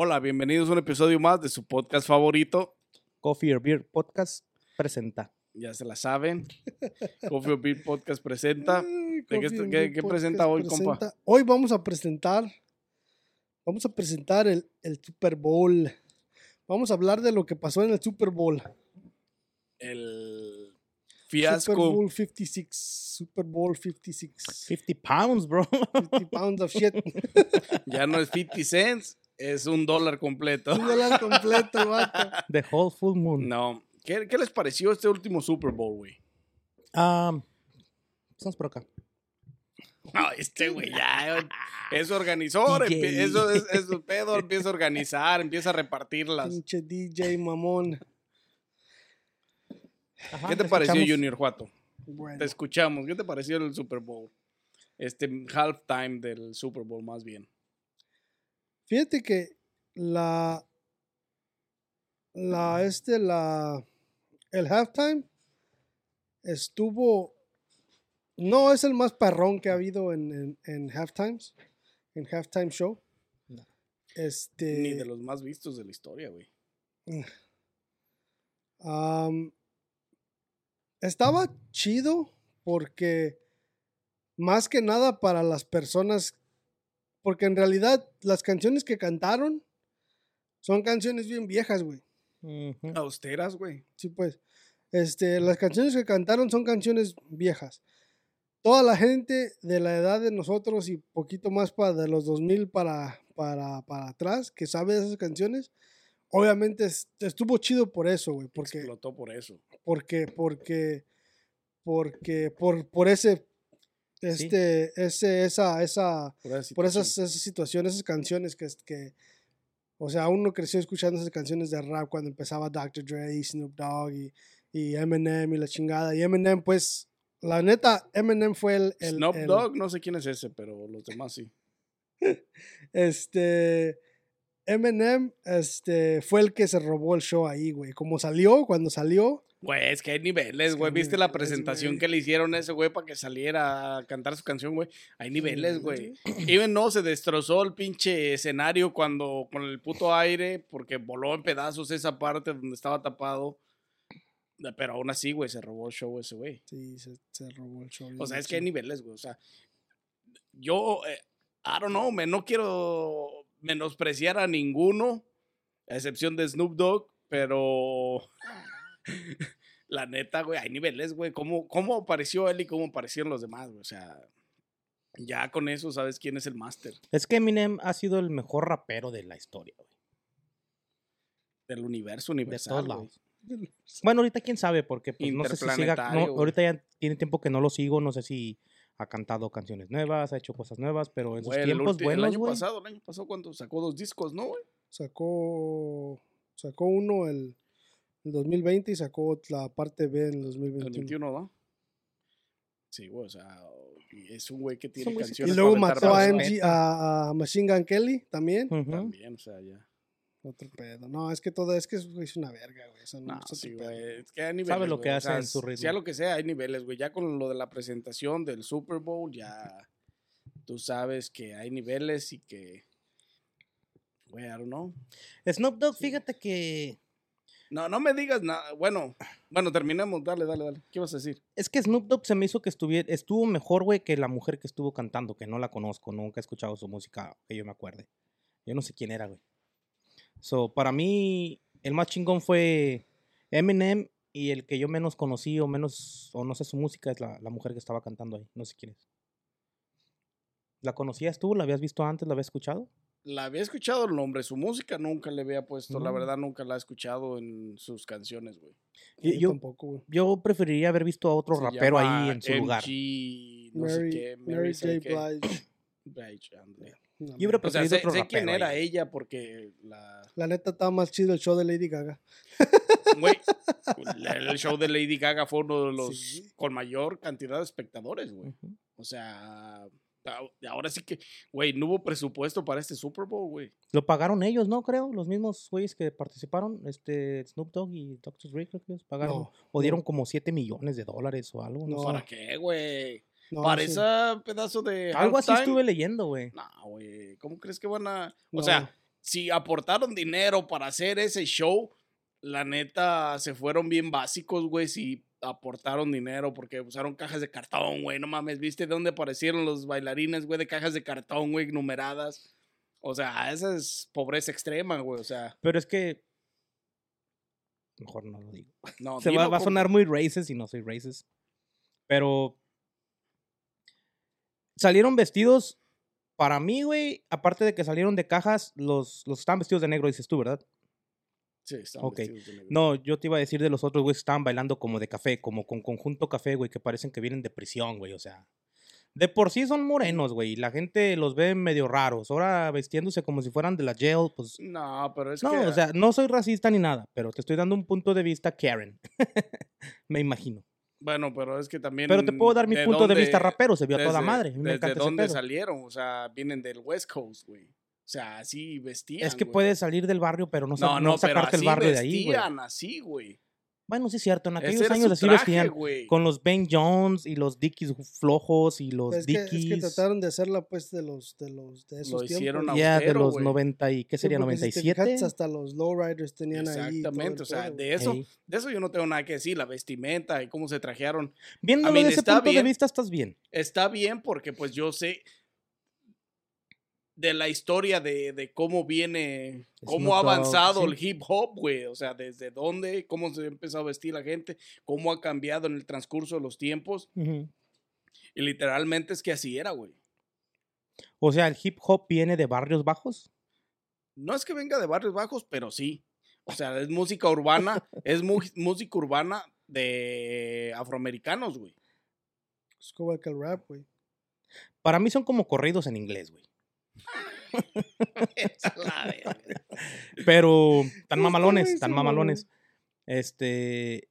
Hola, bienvenidos a un episodio más de su podcast favorito. Coffee or Beer Podcast presenta. Ya se la saben. Coffee or Beer Podcast presenta. Ay, ¿De qué, presenta hoy, compa? Hoy vamos a presentar, vamos a presentar el, el Super Bowl. Vamos a hablar de lo que pasó en el Super Bowl. El Super fiasco. Bowl 56. Super Bowl 56. 50 pounds, bro. 50 pounds of shit. Ya no es 50 cents, es un dólar completo. Un dólar completo, vato. The whole full moon. No. ¿Qué, qué les pareció este último Super Bowl, güey? Um, estamos por acá. No, este güey ya es organizador, eso es, eso pedo, empieza a organizar, empieza a repartirlas. Pinche DJ mamón. Ajá, ¿Qué te te pareció, escuchamos. Junior Juato? Bueno, Te escuchamos. ¿Qué te pareció el Super Bowl? Este halftime del Super Bowl, más bien. Fíjate que la, la, este, la, el halftime estuvo, no es el más perrón que ha habido en, en, en halftimes, en halftime show. No. Este, Ni de los más vistos de la historia, güey. Am, estaba chido porque más que nada para las personas, porque en realidad las canciones que cantaron son canciones bien viejas, güey. Austeras, güey. Sí, pues. Este, las canciones que cantaron son canciones viejas. Toda la gente de la edad de nosotros y poquito más para de los 2000 para, para, para atrás que sabe de esas canciones, obviamente es- estuvo chido por eso, güey. Porque, Explotó por eso. porque, porque, porque, por, por ese, este, ese, esa, esa, Por, esa por esas, esas situaciones, esas canciones que, que, o sea, uno creció escuchando esas canciones de rap cuando empezaba Dr. Dre y Snoop Dogg y, y Eminem y la chingada. Y Eminem, pues, la neta, Eminem fue el... el Snoop el- Dogg, no sé quién es ese, pero los demás sí. Este... Eminem, este, fue el que se robó el show ahí, güey. Como salió, cuando salió, Güey, es que hay niveles, güey. ¿Viste la presentación güey. que le hicieron a ese güey para que saliera a cantar su canción, güey? Hay niveles, güey. Even no, se destrozó el pinche escenario cuando con el puto aire porque voló en pedazos esa parte donde estaba tapado. Pero aún así, güey, se robó el show ese güey. sí, se, se robó el show. O sea, es que hay niveles, güey. O sea, yo, eh, I don't know, me no quiero menospreciar a ninguno, a excepción de Snoop Dogg, pero la neta, güey, hay niveles, güey. ¿Cómo, ¿Cómo apareció él y cómo aparecieron los demás, güey? O sea, ya con eso sabes quién es el máster Es que Eminem ha sido el mejor rapero de la historia, güey. del universo De universal. güey. Bueno, ahorita quién sabe, porque pues, no sé si siga. no, ahorita ya tiene tiempo que no lo sigo, no sé si ha cantado canciones nuevas, ha hecho cosas nuevas, pero en sus el, tiempos el buenos, año güey. pasado, el año pasado, cuando sacó dos discos, ¿no, güey? Sacó, sacó uno el, el 2020 y sacó la parte B en el El 2021. 21, ¿no? Sí, güey, o sea, y es un güey que tiene güey que Y canciones. luego mató a, MG, a, a Machine Gun Kelly también. También, o sea, ya. Otro pedo. No, es que todo es que es, una verga, güey. Eso no, No, es sí, güey. Es que hay niveles. Sabe lo güey, que o hace sea, en su s- Sea ritmo. lo que sea, hay niveles, güey. Ya con lo de la presentación del Super Bowl, ya tú sabes que hay niveles y que. Güey, I don't know. Snoop Dogg, fíjate que. No, no me digas nada. Bueno, bueno, terminemos. Dale, dale, dale. ¿Qué vas a decir? Es que Snoop Dogg se me hizo que estuviera, estuvo mejor, güey, que la mujer que estuvo cantando, que no la conozco, nunca he escuchado su música, que yo me acuerde. Yo no sé quién era, güey. So, para mí, el más chingón fue Eminem y el que yo menos conocí o menos, o no sé su música, es la, la mujer que estaba cantando ahí. No sé quién es. ¿La conocías tú? ¿La habías visto antes? ¿La habías escuchado? La había escuchado el nombre, su música nunca le había puesto. La No. verdad, nunca la he escuchado en sus canciones, güey. Yo yo, tampoco, güey. yo preferiría haber visto a otro Se rapero ahí en su lugar. MG, sé Mary, qué. Mary Mary J. Blige. Blige. No, Yo hubiera O sea, preferido sé, otro sé quién rapero era ahí, ella porque la... La neta estaba más chido el show de Lady Gaga. Güey, el show de Lady Gaga fue uno de los Sí. con mayor cantidad de espectadores, güey. O sea, ahora sí que, güey, no hubo presupuesto para este Super Bowl, güey. Lo pagaron ellos, ¿no? Creo, los mismos güeyes que participaron, este Snoop Dogg y Dr. Dre, creo que ellos pagaron. No, o dieron no. como 7 millones de dólares o algo. No. ¿Para qué, güey? No, para sí. ese pedazo de Algo así estuve leyendo, güey. No, güey, ¿cómo crees que van a...? O No. sea, si aportaron dinero para hacer ese show, la neta se fueron bien básicos, güey, si aportaron dinero porque usaron cajas de cartón, güey, no mames, ¿viste de dónde aparecieron los bailarines, güey, de cajas de cartón, güey, numeradas? O sea, esa es pobreza extrema, güey, o sea, Pero es que. Mejor no lo digo. no. Se va, a sonar muy racist y no soy racist. Pero. Salieron vestidos. Para mí, güey, aparte de que salieron de cajas, los, los estaban vestidos de negro, dices tú, ¿verdad? Sí, estaban Ok. vestidos de negro. No, yo te iba a decir de los otros, güey, estaban bailando como de café, como con conjunto café, güey, que parecen que vienen de prisión, güey, o sea. De por sí son morenos, güey, y la gente los ve medio raros. Ahora vestiéndose como si fueran de la jail, pues. No, pero es no, que... o sea, no soy racista ni nada, pero te estoy dando un punto de vista Karen. Me imagino. Bueno, pero es que también... Pero te puedo dar mi punto de vista rapero, se vio a toda madre. me ¿Desde encanta ese dónde pedo. salieron? O sea, vienen del West Coast, güey. O sea, así vestían, Es que güey. puedes salir del barrio, pero no, No, no sacarte el barrio de ahí, güey. vestían, así, güey. Bueno, sí es cierto, en aquellos años así traje, vestían. Con los Ben Jones y los Dickies flojos y los Es que, es Dickies. que trataron de hacerla pues de los de los de esos hicieron tiempos. Ya, de austero, los güey. 90 y, ¿qué Sí, sería? si te fijas, ¿97? hasta los lowriders tenían ahí. Exactamente, o sea, pedo, de eso, de eso yo no tengo nada que decir, la vestimenta y cómo se trajearon. Viéndolo mean, de ese punto de vista, estás bien. Está bien porque pues yo sé de la historia de, de cómo viene, cómo ha avanzado sí. el hip hop, güey. O sea, desde dónde, cómo se ha empezado a vestir la gente, cómo ha cambiado en el transcurso de los tiempos. Y literalmente es que así era, güey. O sea, el hip hop viene de barrios bajos. No es que venga de barrios bajos, pero sí. O sea, es música urbana, es mu- música urbana de afroamericanos, güey. Es como el rap, güey. Para mí son como corridos en inglés, güey. Pero tan mamalones, tan mamalones. Este.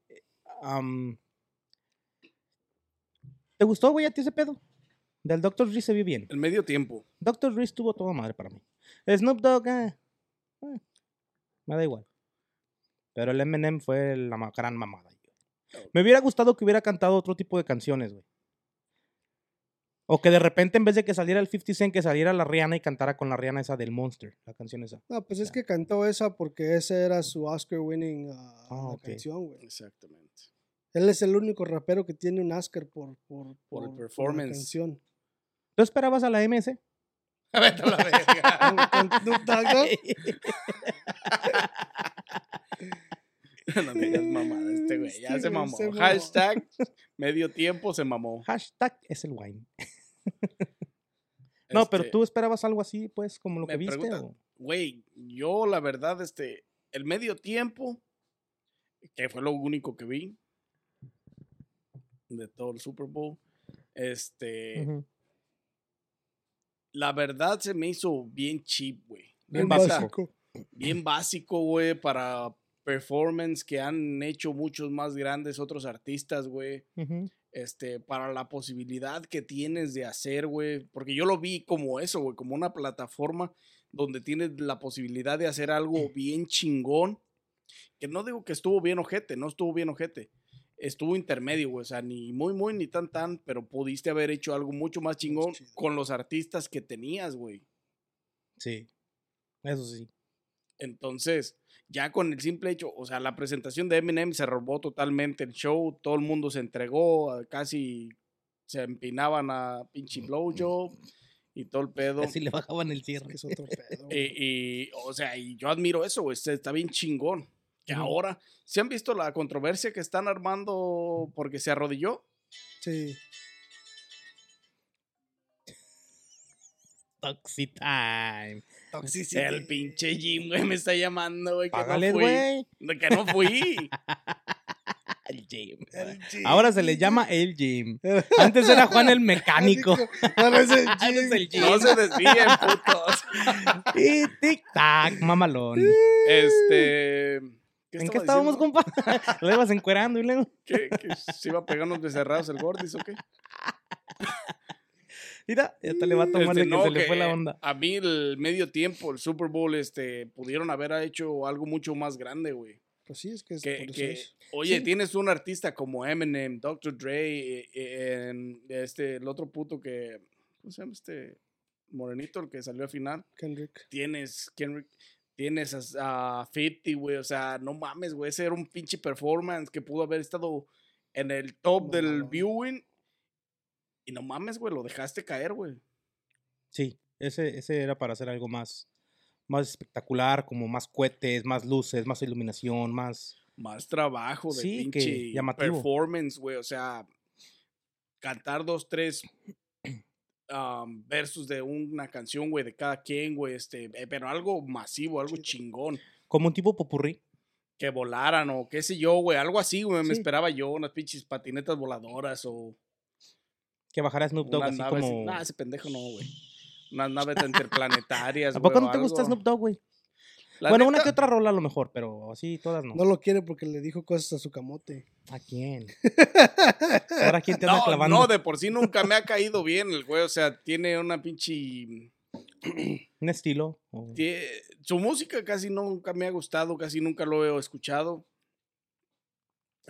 am, ¿Te gustó, güey, a ti ese pedo? Del Dr. Dre se vio bien. El medio tiempo. Dr. Dre estuvo toda madre para mí. Snoop Dogg, eh, eh, me da igual. Pero el Eminem fue la gran mamada. Me hubiera gustado que hubiera cantado otro tipo de canciones, güey. O que de repente en vez de que saliera el 50 Cent, que saliera la Rihanna y cantara con la Rihanna esa del Monster, la canción esa. No, pues es que cantó esa porque esa era su Oscar winning Ah, la ok. canción, güey. Exactamente. Él es el único rapero que tiene un Oscar por, por, Por el la performance. canción. ¿Tú esperabas a la MS? A la Con- verga. con Snoop Dogg, ¿no? Me digas mamada este güey. Ya mamó. se mamó. Hashtag medio tiempo se mamó. Hashtag es el wine. No, pero Este, tú esperabas algo así, pues, como lo que viste. Güey, yo la verdad, este, el medio tiempo, que fue lo único que vi de todo el Super Bowl, este, la verdad se me hizo bien cheap, güey. Bien Neta, básico. bien básico, güey, para performance que han hecho muchos más grandes otros artistas, güey. Este, para la posibilidad que tienes de hacer, güey. Porque yo lo vi como eso, güey, como una plataforma donde tienes la posibilidad de hacer algo bien chingón. Que no digo que estuvo bien ojete, no estuvo bien ojete. Estuvo intermedio, güey. O sea, ni muy, muy, ni tan, tan. Pero pudiste haber hecho algo mucho más chingón con los artistas que tenías, güey. Sí. Eso sí. Entonces, ya con el simple hecho, o sea, la presentación de Eminem se robó totalmente el show, todo el mundo se entregó, a- casi se empinaban a pinche blowjob y todo el pedo. Así le bajaban el cierre. es otro pedo. güey. Y, y, o sea, y yo admiro eso, güey, está está bien chingón. Que Ujú. ahora, ¿se han visto la controversia que están armando porque se arrodilló? Sí. Toxic time. El pinche Jim, güey, me está llamando, güey, que no fui. güey. Que no fui. El Jim. Ahora se le llama el gym. Antes era Juan el mecánico. Ahora es el Ahora es Jim. el gym. no se desvíen, putos. Y tic tac, mamalón. Este. ¿En qué estábamos, compa? Lo ibas encuerando y luego. ¿Qué? ¿Que se iba a pegar unos becerrados el Gordis o qué? Mira, ya te le va a tomar Este, de que no, se le fue la onda. A mí el medio tiempo, el Super Bowl, este, pudieron haber hecho algo mucho más grande, güey. Pues sí, es que es Que, por eso que, es. oye, Sí. tienes un artista como Eminem, Dr. Dre, eh, eh, en este, el otro puto que, ¿cómo se llama este? Morenito, el que salió al final. Kendrick. Tienes Kendrick, tienes a, a 50, güey. O sea, no mames, güey. Ese era un pinche performance que pudo haber estado en el top del viewing. Y no mames, güey, lo dejaste caer, güey. Sí, ese, ese era para hacer algo más, más espectacular, como más cohetes, más luces, más iluminación, más. Más trabajo de Sí, que pinche llamativo. performance, güey. O sea, cantar dos, tres um, versos de una canción, güey, de cada quien, güey. Este, eh, pero algo masivo, algo chingón. Como un tipo popurrí. Que volaran o qué sé yo, güey. Algo así, güey. Me esperaba yo, unas pinches patinetas voladoras o Que bajara Snoop Dogg unas así naves. como. Nah, ese pendejo no, güey. Unas naves interplanetarias, ¿A poco no te gusta algo. Snoop Dogg, güey? La Bueno, una neta, que otra rola a lo mejor, pero así todas no. No lo quiere porque le dijo cosas a su camote. ¿A quién? Ahora quién te anda No, clavando. no, de por sí nunca me ha caído bien el güey. O sea, tiene una pinche Un estilo. o- Tie- Su música casi nunca me ha gustado, casi nunca lo he escuchado.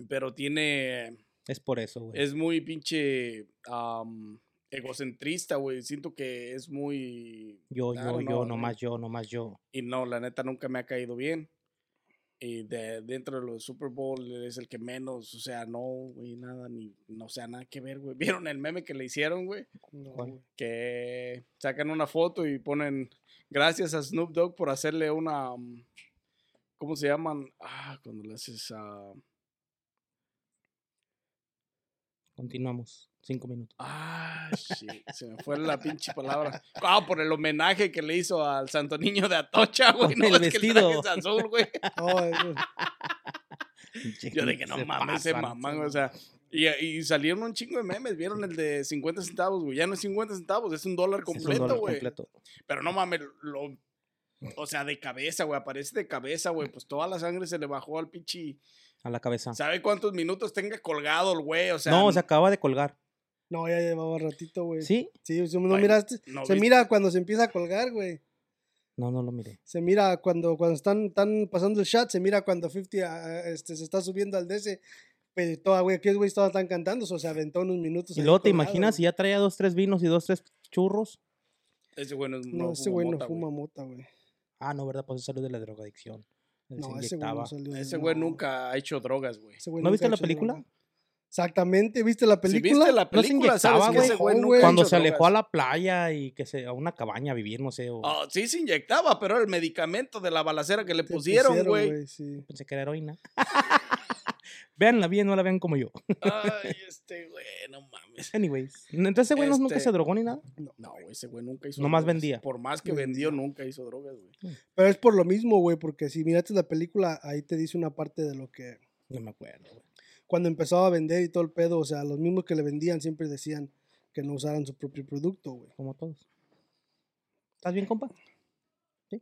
Pero tiene. Es por eso, güey. Es muy pinche. am, egocentrista, güey. Siento que es muy. Yo, yo, yo, nomás yo, nomás yo. Y no, la neta nunca me ha caído bien. Y de, dentro de los Super Bowl es el que menos, o sea, no, güey, nada, ni, no, o sea, nada que ver, güey. ¿Vieron el meme que le hicieron, güey? No, que sacan una foto y ponen gracias a Snoop Dogg por hacerle una um, ¿cómo se llaman? Ah, cuando le haces a Continuamos. Cinco minutos. ah, shit, se me fue la pinche palabra. Ah, por el homenaje que le hizo al Santo Niño de Atocha, güey. No, el es que vestido. traje es azul, güey. Oh, eso- Yo dije, no Se mames, ese pasan. mamán, o sea, y, y salieron un chingo de memes, vieron el de 50 centavos, güey, ya no es 50 centavos, es un dólar completo, dólar güey. completo. Pero no mames, lo. O sea, de cabeza, güey. Aparece de cabeza, güey. Pues toda la sangre se le bajó al pinche. A la cabeza. ¿Sabe cuántos minutos tenga colgado el güey? O sea. no, se acaba de colgar. No, ya llevaba ratito, güey. ¿Sí? Sí, ¿sí ¿no Ay, miraste? no se viste. mira cuando se empieza a colgar, güey. No, no lo miré. Se mira cuando, cuando están, están pasando el shot, se mira cuando 50 ah, este, se está subiendo al DC. Pero toda, güey, aquellos güey estaban tan cantando, o sea, se aventó unos minutos. Y luego te colgado, imaginas si ya traía dos, tres vinos y dos, tres churros. Ese güey no, No, no ese fuma güey no mota, fuma mota, güey. Ah, no, ¿verdad? Pues salió de la drogadicción. No, ese güey inyectaba. no salió. de- Ese güey no. nunca ha hecho drogas, güey. Ese güey ¿No nunca viste la película? droga. Exactamente, ¿viste la Si película? viste la No se película, sabes inyectaba, que ese güey. güey Oh, nunca güey. ha Cuando se alejó a la playa y que se a una cabaña a vivir, no sé. o- Oh, sí se inyectaba, pero era el medicamento de la balacera que le pusieron, güey. sí. Pensé que era heroína. Véanla bien, no la vean como yo. Ay, este güey, no mames. Anyways. Entonces ese güey no- nunca Este- se drogó ni nada. No, güey, ese güey nunca hizo Nomás drogas. vendía. Por más que vendió, nunca hizo drogas, güey. Pero es por lo mismo, güey, porque si miraste la película, ahí te dice una parte de lo que... No me acuerdo, güey. Cuando empezaba a vender y todo el pedo, o sea, los mismos que le vendían siempre decían que no usaran su propio producto, güey. Como todos. ¿Estás bien, compa? Sí.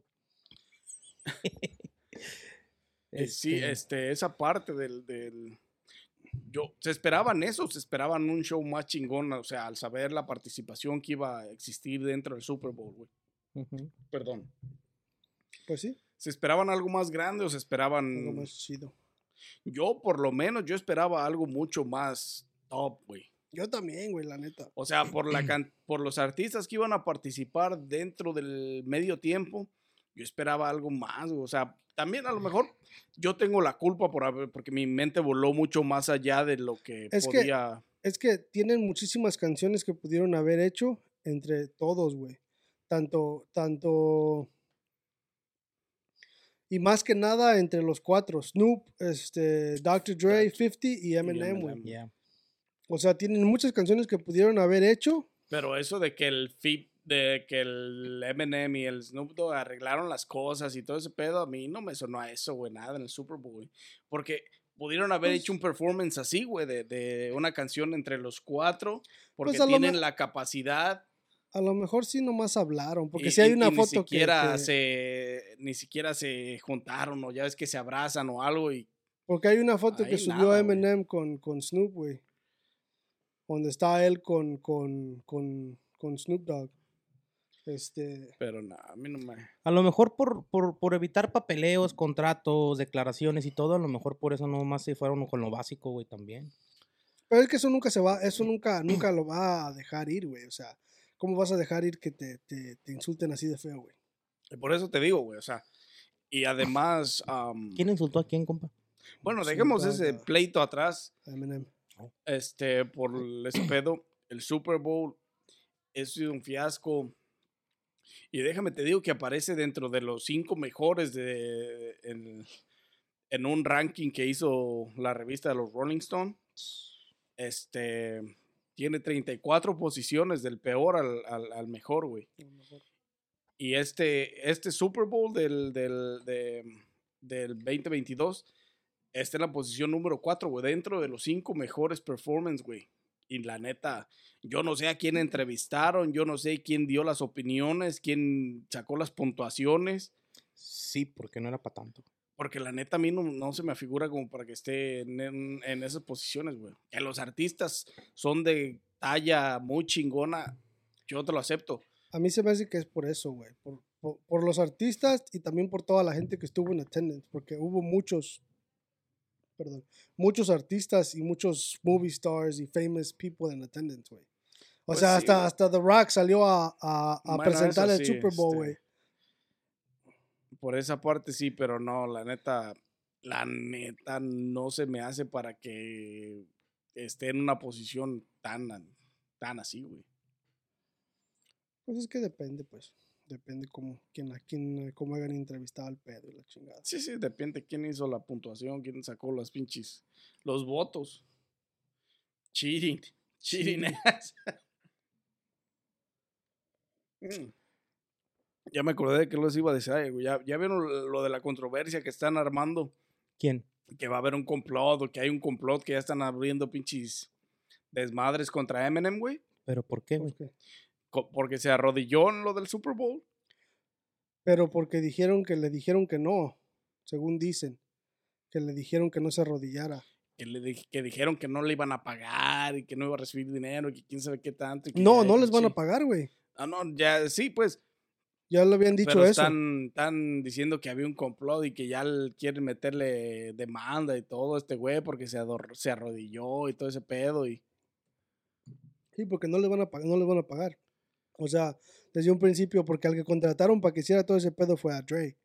Eh, Sí, Este, este, esa parte del, del- Yo, se esperaban eso, se esperaban un show más chingón, o sea, al saber la participación que iba a existir dentro del Super Bowl, güey. Perdón. Pues sí, ¿Se esperaban algo más grande o se algo esperaban...? más chido. Yo, por lo menos, yo esperaba algo mucho más top, güey. Yo también, güey, la neta. O sea, por, la can- por los artistas que iban a participar dentro del medio tiempo, yo esperaba algo más. güey. O sea, también a lo mejor yo tengo la culpa por porque mi mente voló mucho más allá de lo que Es que- podía. Es que tienen muchísimas canciones que pudieron haber hecho entre todos, güey. Tanto, tanto. Y más que nada entre los cuatro: Snoop, este, Dr. Dre, 50 y Eminem, güey. Yeah. O sea, tienen muchas canciones que pudieron haber hecho. Pero eso de que el fit, de que el Eminem y el Snoop Dogg arreglaron las cosas y todo ese pedo, a mí no me sonó a eso, güey, nada en el Super Bowl, güey. Porque pudieron haber Pues hecho un performance así, güey, de, de una canción entre los cuatro, porque Pues tienen la capacidad A lo mejor sí nomás hablaron. Porque si hay una y ni foto que- siquiera que. se ni siquiera se juntaron o ya ves que se abrazan o algo y Porque hay una foto que subió nada. Eminem con, con Snoop, güey. Donde está él con, con, con, con Snoop Dogg. Este. pero nada, a mí no me A lo mejor por, por, por evitar papeleos, contratos, declaraciones y todo, a lo mejor por eso nomás se fueron con lo básico, güey, también. Pero es que eso nunca se va, eso nunca, nunca lo va a dejar ir, güey. O sea, ¿cómo vas a dejar ir que te, te, te insulten así de feo, güey? y por eso te digo, güey, o sea, y además am, ¿Quién insultó a quién, compa? bueno, Snoop dejemos ese pleito atrás, Eminem. este por el- pedo, el Super Bowl es sido un fiasco. Y déjame te digo que aparece dentro de los cinco mejores de en, en un ranking que hizo la revista de los Rolling Stone. Este tiene 34 posiciones del peor al, al- al mejor, güey. Y este, este Super Bowl del, del, de- del 2022 está en la posición número 4, güey, dentro de los cinco mejores performance, güey. Y la neta, yo no sé a quién entrevistaron, yo no sé quién dio las opiniones, quién sacó las puntuaciones, Sí, porque no era para tanto. porque la neta a mí no, no se me figura como para que esté en, en- en esas posiciones, güey. Que los artistas son de talla muy chingona, yo te lo acepto. A mí se me hace que es por eso, güey. Por, por, por los artistas y también por toda la gente que estuvo en attendance. Porque hubo muchos, perdón, muchos artistas y muchos movie stars y famous people en attendance, güey. O Pues sea, sí, hasta, hasta The Rock salió a, a, presentar el sí, Super Bowl, este, güey. Por esa parte sí, pero no, la neta, la neta no se me hace para que esté en una posición tan, tan así, güey. Pues es que depende, pues. Depende cómo, quién, a quién, cómo hagan entrevistado al pedo y la chingada. Sí, sí, depende quién hizo la puntuación, quién sacó las pinches, los votos. Cheating, cheating. ass. Mm. Ya me acordé de que los iba a decir, ay, güey, ya, ya vieron lo de la controversia que están armando, ¿Quién? que va a haber un complot o que hay un complot que ya están abriendo pinches desmadres contra Eminem, güey. ¿Pero por qué, güey? Porque se arrodilló en lo del Super Bowl. Pero porque dijeron que le dijeron que no, según dicen. Que le dijeron que no se arrodillara. Que, le di- que dijeron que no le iban a pagar y que no iba a recibir dinero y que quién sabe qué tanto. y que No, no les van a pagar, güey. Ah, no, ya, sí, pues. Ya le habían dicho pero eso. están, están diciendo que había un complot y que ya quieren meterle demanda y todo a este güey porque se, arrodilló y todo ese pedo. Y, Sí, porque no les van a no les van a pagar. O sea, desde un principio, porque al que contrataron para que hiciera todo ese pedo fue a Dre.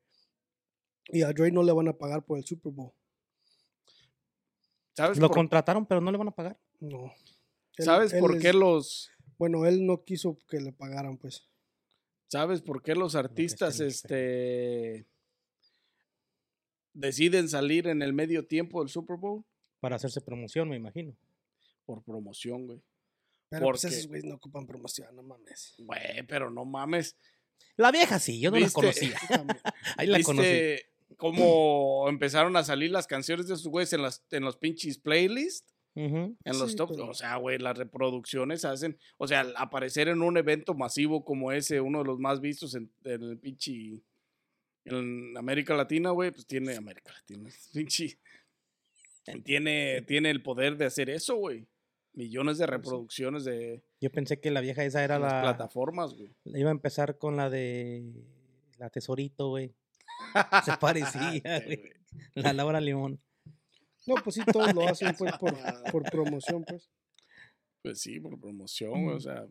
Y a Dre no le van a pagar por el Super Bowl. ¿Sabes, Lo por, contrataron, pero no le van a pagar. No. Él- ¿sabes él por qué los... Bueno, él no quiso que le pagaran, pues. ¿Sabes por qué los que artistas este, deciden salir en el medio tiempo del Super Bowl? Para hacerse promoción, me imagino. Por promoción, güey. Pero pues Porque- esos güeyes no ocupan promoción, no mames. Güey, pero no mames. La vieja sí, yo no la conocía. Ahí la conocí. ¿Viste cómo empezaron a salir las canciones de esos güeyes en, las, en los pinches playlists? En los Sí, tops. pero- O sea, güey, las reproducciones hacen. O sea, al aparecer en un evento masivo como ese, uno de los más vistos en, en el pinche. En América Latina, güey, pues tiene. América Latina. Pinche. Tiene, tiene el poder de hacer eso, güey. Millones de reproducciones de Yo pensé que la vieja esa era las la. plataformas, güey. Iba a empezar con la de. La Tesorito, güey. Se parecía, güey. La Laura Limón. No, pues sí, todos lo hacen pues por, por promoción, pues. Pues sí, por promoción, güey, o sea,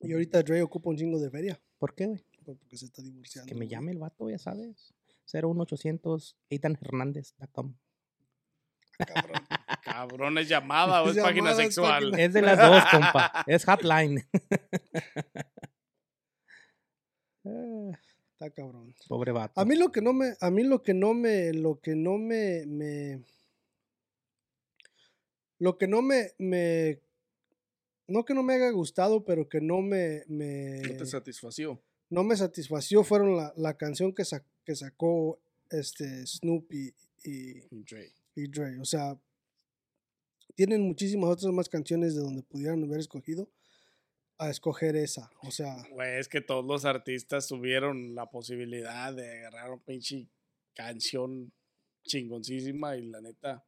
Y ahorita Dre ocupa un chingo de feria. ¿Por qué, güey? pues, Porque se está divorciando. Que me llame el vato, ya sabes. 01800 eitanhernandez.com. Cabrón. Cabrón, es llamada o es Llamada, página es sexual. página- Es de las dos, compa. Es hotline. Está cabrón. Pobre vato. A mí lo que no me, a mí lo que no me, lo que no me, me lo que no me, me, no que no me haya gustado, pero que no me, me, No te satisfació. no me satisfació fueron la, la canción que, sa- que sacó este Snoop y, y, Dre. y Dre. O sea, tienen muchísimas otras más canciones de donde pudieran haber escogido a escoger esa. O sea, Güey, es que todos los artistas tuvieron la posibilidad de agarrar una pinche canción chingoncísima y la neta,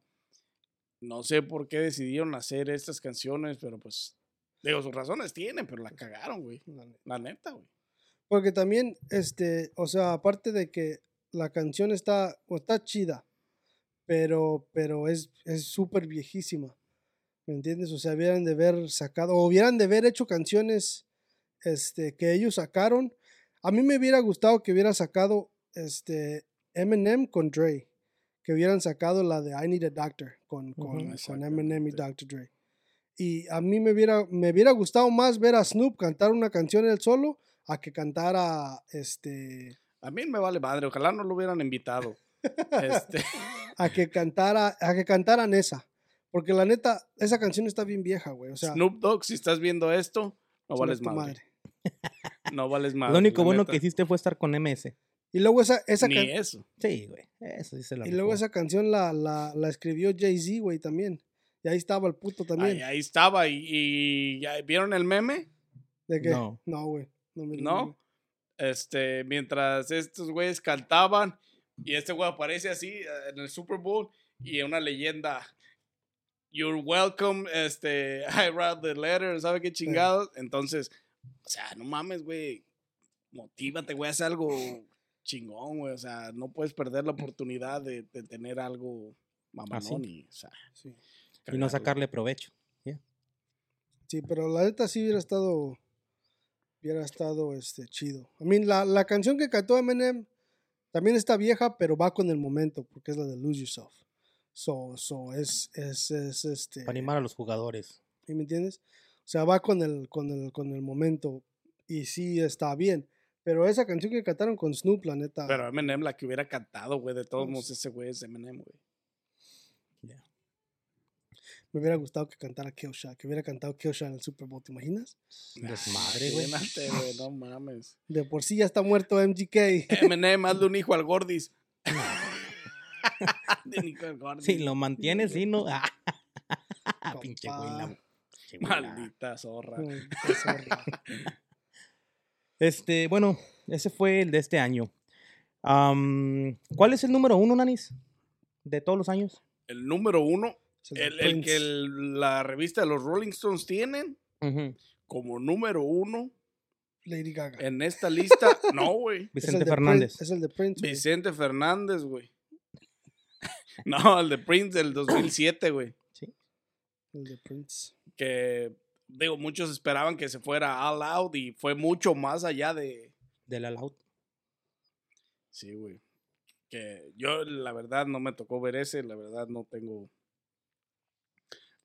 no sé por qué decidieron hacer estas canciones, pero pues, digo, sus razones tienen, pero la cagaron, güey. la neta. La neta, güey. Porque también, este, o sea, aparte de que la canción está, o está chida, pero, pero es es súper viejísima. ¿Me entiendes? O sea, hubieran de haber sacado, o hubieran de haber hecho canciones este, que ellos sacaron. A mí me hubiera gustado que hubiera sacado este, Eminem con Dre. Que hubieran sacado la de I Need a Doctor con, con, con Eminem y Dr. Dre. Y a mí me hubiera, me hubiera gustado más ver a Snoop cantar una canción él solo a que cantara este A mí me vale madre, ojalá no lo hubieran invitado. Este, a que cantara a que cantaran esa porque la neta esa canción está bien vieja güey o sea Snoop Dogg, si estás viendo esto, no vales tu madre. No vales madre. Lo único bueno neta. que hiciste fue estar con MS. y luego esa esa Ni eso. Sí, güey. Eso sí se la y luego esa canción la, la, la escribió Jay-Z güey también y ahí estaba el puto también Ahí, ahí estaba. Y, y ya vieron el meme, de que No. no güey no, ¿no? meme. Este, mientras estos güeyes cantaban y este güey aparece así eh, en el Super Bowl y una leyenda. You're welcome, este, I wrote the letter, ¿sabe qué chingados? Entonces, o sea, no mames, güey. Motívate, güey, haz algo chingón, güey. O sea, no puedes perder la oportunidad de, de tener algo mamalón y, o sea, sí. Y no sacarle provecho. Sí, pero la neta sí hubiera estado hubiera estado este chido a mí la, la canción que cantó Eminem también está vieja pero va con el momento porque es la de Lose Yourself so, so es, es, es este Para animar a los jugadores. ¿Sí ¿me entiendes? O sea, va con el, con el, con el momento y sí está bien. Pero esa canción que cantaron con Snoop, la neta. Pero Eminem, la que hubiera cantado, güey, de todos Pues- modos, ese güey es Eminem, güey. Me hubiera gustado que cantara Killshot, que hubiera cantado Killshot en el Super Bowl, ¿te imaginas? Desmadre, güey. Imagínate, güey, no mames. De por sí ya está muerto MGK. Eminem, hazle un hijo al Gordis. De un hijo al Gordis. Si lo mantienes, sí, no. Ah, Pinche güey. Maldita zorra. Qué zorra. Este, bueno, ese fue el de este año. Am, ¿Cuál es el número uno, Nanis? De todos los años. El número uno, el que el- la revista de los Rolling Stones tienen como número uno Lady Gaga. en esta lista. No, güey. Vicente de Fernández. Prince- es el de Prince. Vicente Fernández, güey. No, el de Prince del 2007, güey. El de Prince. Que, digo, muchos esperaban que se fuera all out y fue mucho más allá de, De la Loud. Sí, güey. Que yo, la verdad, no me tocó ver ese. La verdad, no tengo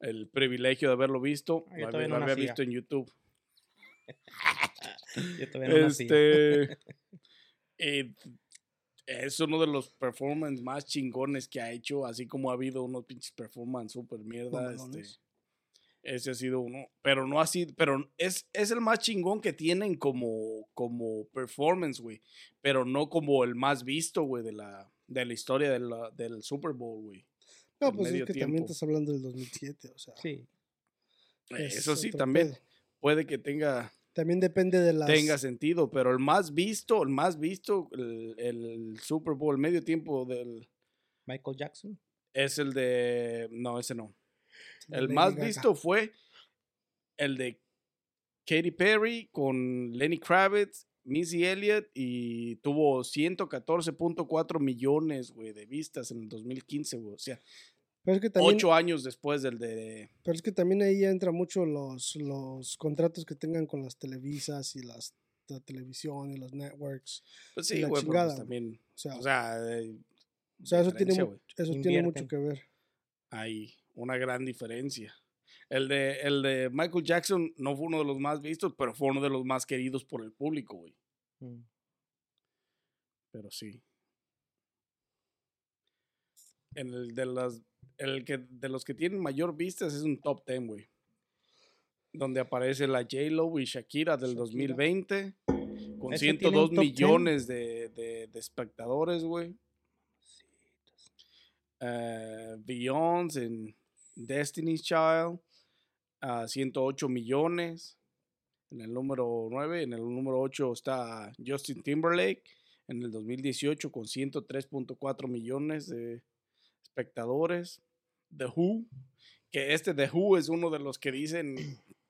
el privilegio de haberlo visto. Yo Lo no lo había visto en YouTube. Yo todavía no este. y es uno de los performances más chingones que ha hecho. Así como ha habido unos pinches performances super mierda. Este, ese ha sido uno. Pero no así. Pero es, es el más chingón que tienen como, como performance, güey. Pero no como el más visto, güey, de la, de la historia de la- del Super Bowl, güey. No, pues es medio que también tiempo. estás hablando del 2007, o sea. Sí. es Eso sí, también pedo. puede que tenga, También depende de las. tenga sentido, pero el más visto, el más visto, el, el Super Bowl, el medio tiempo del, Michael Jackson. es el de, no, ese no. El Lady más Gaga. visto fue el de Katy Perry con Lenny Kravitz, Missy Elliott y tuvo 114.4 millones, güey, de vistas en el 2015, güey. O sea, Pero es que también, ocho años después del de... pero es que también ahí entra mucho los, los contratos que tengan con las televisas y las la televisión y los networks. Pues Y sí, güey, pues güey. también... O sea, O sea, o sea, eso, tiene, eso tiene mucho que ver. hay una gran diferencia. El de, el de Michael Jackson no fue uno de los más vistos, pero fue uno de los más queridos por el público, güey. Mm. Pero sí. En el de las el que de los que tienen mayor vistas es un top 10, güey. Donde aparece la J-Lo y Shakira del Shakira. 2020 con ¿Ese tiene un 102 top 10? millones de, de- de espectadores, güey. Eh, Beyoncé en Destiny's Child a 108 millones. En el número 9, en el número 8 está Justin Timberlake en el 2018 con 103.4 millones de espectadores. The Who, que este The Who es uno de los que dicen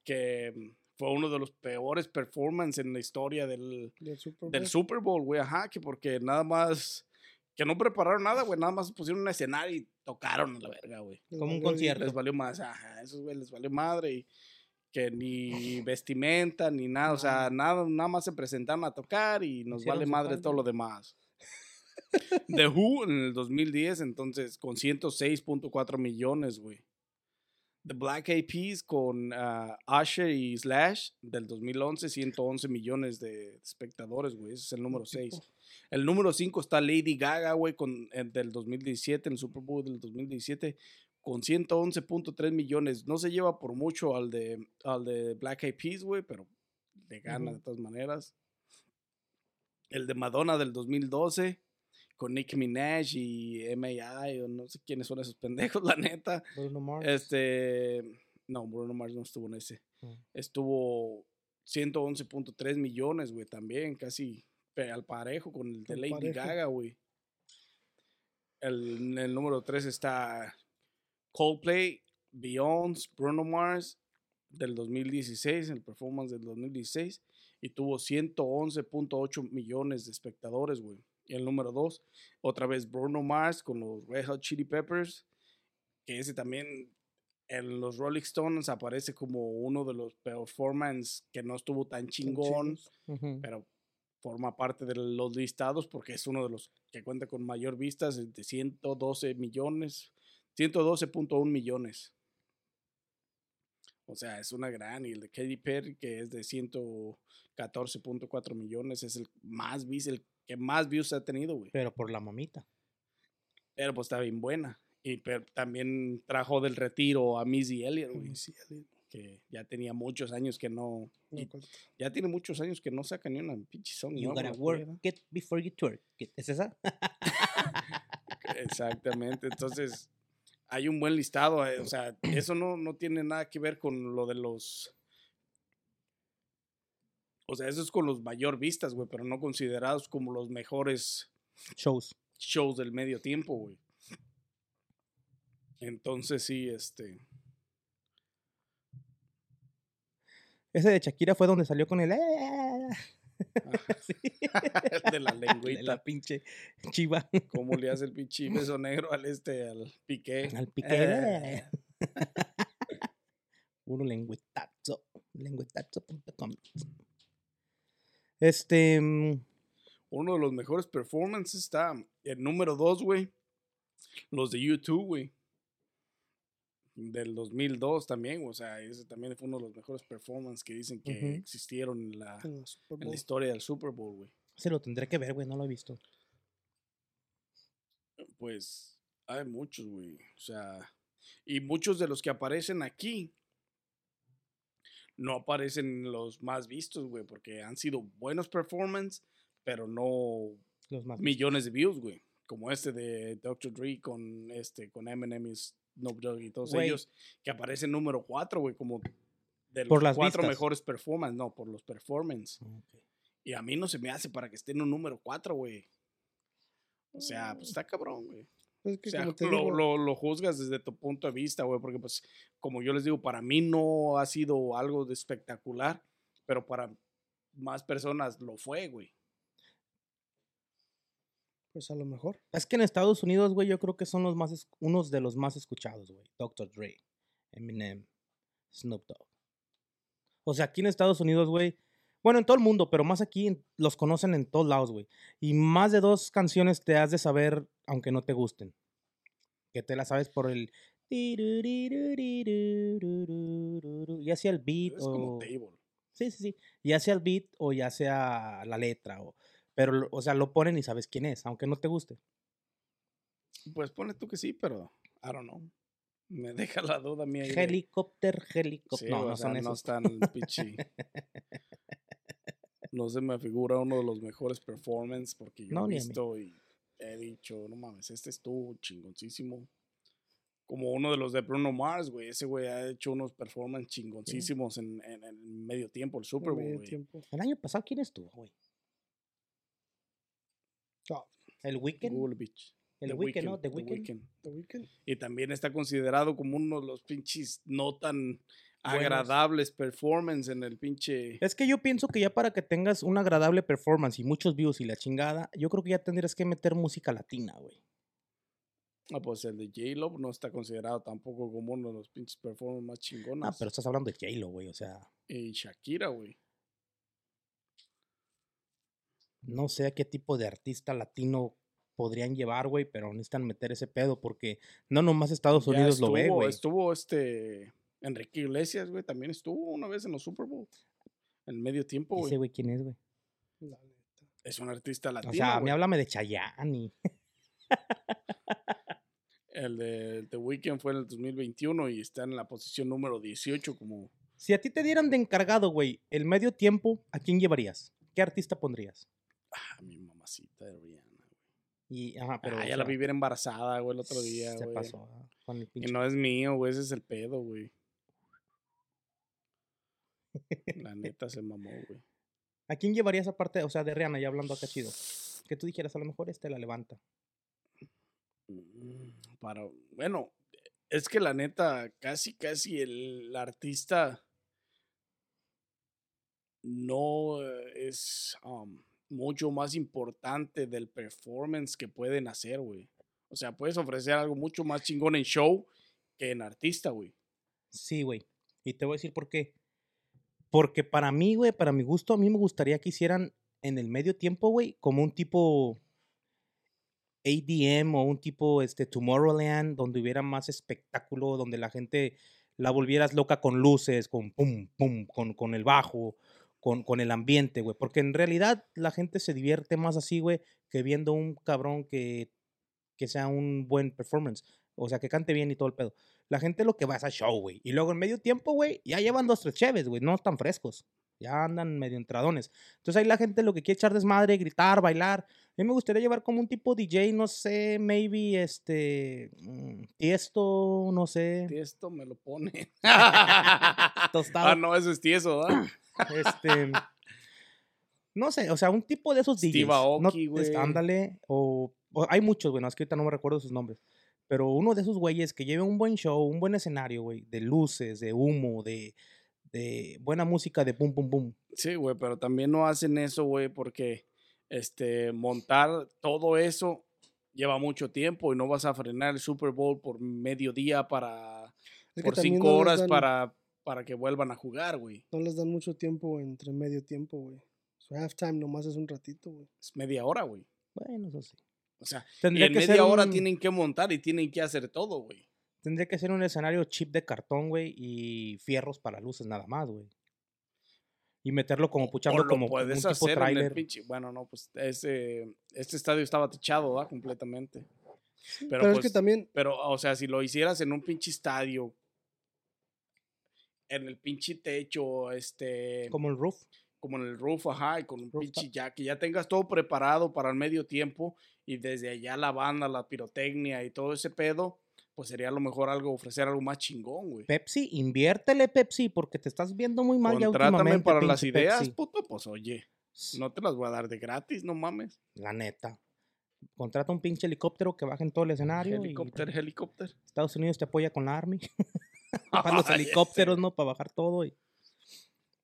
que fue uno de los peores performances en la historia del, Del Super del Bowl. Super Bowl, güey, ajá, que porque nada más, que no prepararon nada, güey, nada más pusieron un escenario y tocaron a la verga, güey. Como un concierto. Les valió más, ajá, esos güey les valió madre y que ni vestimenta ni nada, o sea, nada, nada más se presentaron a tocar y nos Hicieron vale madre todo lo demás. The Who en el 2010, entonces, con 106.4 millones, güey. The Black Eyed Peas con ah, Usher y Slash del 2011, 111 millones de espectadores, güey. Ese es el número 6. El número 5 está Lady Gaga, güey, con, el del 2017, en el Super Bowl del 2017, con 111.3 millones. No se lleva por mucho al de, al de Black Eyed Peas, güey, pero le gana Ujú. de todas maneras. El de Madonna del 2012, con Nicki Minaj y M.I. o no sé quiénes son esos pendejos, la neta. Bruno Mars. Este, no, Bruno Mars no estuvo en ese. Mm. Estuvo 111.3 millones, güey, también, casi al parejo con el de Lady parejo. Gaga, güey. El número 3 está Coldplay, Beyoncé, Bruno Mars del 2016, el performance del 2016, y tuvo 111.8 millones de espectadores, güey. Y el número 2, otra vez Bruno Mars con los Red Hot Chili Peppers, que ese también en los Rolling Stones aparece como uno de los performances que no estuvo tan chingón, pero forma parte de los listados porque es uno de los que cuenta con mayor vistas de 112 millones, 112.1 millones. O sea, es una gran. Y el de Katy Perry, que es de 114.4 millones, es el más vis, el que más views ha tenido, güey. Pero por la mamita. Pero pues está bien buena. Y pero también trajo del retiro a Missy Elliott, güey, Missy Elliott. que ya tenía muchos años que no. No, ya tiene muchos años que no saca ni una pinche song. You nueva, gotta work ¿verdad? it before you twerk it. ¿Es esa? Exactamente. Entonces, hay un buen listado. eh, O sea, eso no, no tiene nada que ver con lo de los. O sea, eso es con los mayor vistas, güey, pero no considerados como los mejores Shows. shows del medio tiempo, güey. Entonces, sí, este. Ese de Shakira fue donde salió con el... Sí. el de la De lengüita. la pinche chiva. ¿Cómo le hace el pinche beso negro al este, al piqué? Al piqué. Eh. Puro lengüetazo. Lengüetazo.com. Este. mm, Uno de los mejores performances está el número dos, güey. Los de YouTube, güey. Del 2002 también, o sea, ese también fue uno de los mejores performances que dicen que existieron en la, en la en historia del Super Bowl, güey. Se lo tendré que ver, güey. No lo he visto. Pues hay muchos, güey. O sea, y muchos de los que aparecen aquí no aparecen los más vistos, güey, porque han sido buenos performances, pero no Los más. millones de views, güey. Como este de Dr. Dre con este con Eminem y Snoop Dogg y todos ellos que aparecen número 4, güey, como de los Por las cuatro vistas. mejores performances, no, por los performances. Ok. Y a mí no se me hace para que esté en un número 4, güey. O sea, pues está cabrón, güey. Pues que O sea, como te lo, lo- lo juzgas desde tu punto de vista, güey, porque pues, como yo les digo, para mí no ha sido algo de espectacular, pero para más personas lo fue, güey. pues a lo mejor. Es que en Estados Unidos, güey, yo creo que son los más, unos de los más escuchados, güey. Dr. Dre, Eminem, Snoop Dogg. O sea, aquí en Estados Unidos, güey, bueno, en todo el mundo, pero más aquí los conocen en todos lados, güey. Y más de dos canciones te has de saber, aunque no te gusten. Que te las sabes por el... Ya sea el beat Es como table. Sí, sí, sí. Ya sea el beat o ya sea la letra. O, pero, o sea, lo ponen y sabes quién es, aunque no te guste. Pues pone tú que sí, pero I don't know. Me deja la duda mía. Helicóptero, helicóptero. Sí, no, o no sea, son no están pichi. No se me figura uno de los mejores performances porque yo No, he visto y he dicho, no mames, este estuvo chingoncísimo. Como uno de los de Bruno Mars, güey. Ese güey ha hecho unos performances chingoncísimos en, en, en medio tiempo, el Super Bowl. El año pasado, ¿quién estuvo, güey? Ah, ¿El Weekend? Google Beach. El The Weeknd, ¿no? The. Weeknd. The Weeknd. Y también está considerado como uno de los pinches no tan agradables performance en el pinche... Es que yo pienso que ya para que tengas una agradable performance y muchos views y la chingada, yo creo que ya tendrías que meter música latina, güey. Ah, pues el de J-Lo no está considerado tampoco como uno de los pinches performances más chingones. Ah, pero estás hablando de J-Lo, güey. O sea, Y Shakira, güey. no sé a qué tipo de artista latino podrían llevar, güey, pero necesitan meter ese pedo porque no nomás Estados Ya Unidos lo ve, güey. Estuvo este Enrique Iglesias, güey, también estuvo una vez en los Super Bowl. En medio tiempo, Ese güey. güey, ¿quién es, güey? La neta. Es un artista latino. O sea, güey. háblame de Chayanne. y- El de The Weeknd fue en el 2021 y está en la posición número 18 como... Si a ti te dieran de encargado, güey, el medio tiempo, ¿a quién llevarías? ¿Qué artista pondrías? Ah, mi mamacita de Rihanna, güey. Y, ajá, pero. ah, ya la vi bien embarazada, güey, el otro día, Se güey. pasó con el Y no es mío, güey, ese es el pedo, güey. La neta se mamó, güey. ¿A quién llevarías aparte, o sea, de Rihanna, ya hablando acá chido? Que tú dijeras, a lo mejor este la levanta. Mm, Para, bueno, es que la neta, casi, casi el artista no es um, mucho más importante del performance que pueden hacer, güey. O sea, puedes ofrecer algo mucho más chingón en show que en artista, güey. Sí, güey. Y te voy a decir por qué. Porque para mí, güey, para mi gusto, a mí me gustaría que hicieran en el medio tiempo, güey, como un tipo ADM o un tipo este Tomorrowland, donde hubiera más espectáculo, donde la gente la volvieras loca con luces, con pum, pum, con, con el bajo, con, con el ambiente, güey. Porque en realidad la gente se divierte más así, güey, que viendo un cabrón que, que sea un buen performance. O sea, que cante bien y todo el pedo. La gente lo que va es a show, güey. Y luego en medio tiempo, güey, ya llevan dos, tres cheves, güey. No están frescos. Ya andan medio entradones. Entonces ahí la gente lo que quiere echar desmadre, gritar, bailar. A mí me gustaría llevar como un tipo DJ, no sé, maybe este. mm, Tiesto, no sé. Esto me lo pone. Tostado. ah, no, eso es tieso, ¿verdad? Este. No sé, o sea, un tipo de esos Steve DJs. no- Aoki, güey. ándale, o, o hay muchos, güey, no, es que ahorita no me recuerdo sus nombres. Pero uno de esos güeyes que lleve un buen show, un buen escenario, güey, de luces, de humo, de, de buena música, de pum, pum, pum. Sí, güey, pero también no hacen eso, güey, porque este, montar todo eso lleva mucho tiempo y no vas a frenar el Super Bowl por medio día para, Es que por cinco no horas dan- para, para que vuelvan a jugar, güey. No les dan mucho tiempo entre medio tiempo, güey. Su halftime nomás es un ratito, güey. Es media hora, güey. Bueno, eso sí. O sea, Tendría en que ser media hora un- tienen que montar y tienen que hacer todo, güey. Tendría que ser un escenario chip de cartón, güey, y fierros para luces nada más, güey. Y meterlo como puchando como un puedes tipo hacer en el trailer. pinche. Bueno, no, pues ese, este estadio estaba techado, ¿verdad? Completamente. Pero, Pero, es pues, que también, Pero, o sea, si lo hicieras en un pinche estadio, en el pinche techo, este, Como el roof. En el roof, ajá, y con un pinche ya, que ya tengas todo preparado para el medio tiempo y desde allá la banda, la pirotecnia y todo ese pedo, pues sería a lo mejor algo, ofrecer algo más chingón, güey. Pepsi, inviértele, Pepsi, porque te estás viendo muy mal ya Contrátame últimamente, para las ideas, Pepsi. puto, pues oye, no te las voy a dar de gratis, no mames. La neta. Contrata un pinche helicóptero que baje en todo el escenario. y Helicóptero, helicóptero. Estados Unidos te apoya con la Army. para los helicópteros. ¿no? Para bajar todo. y-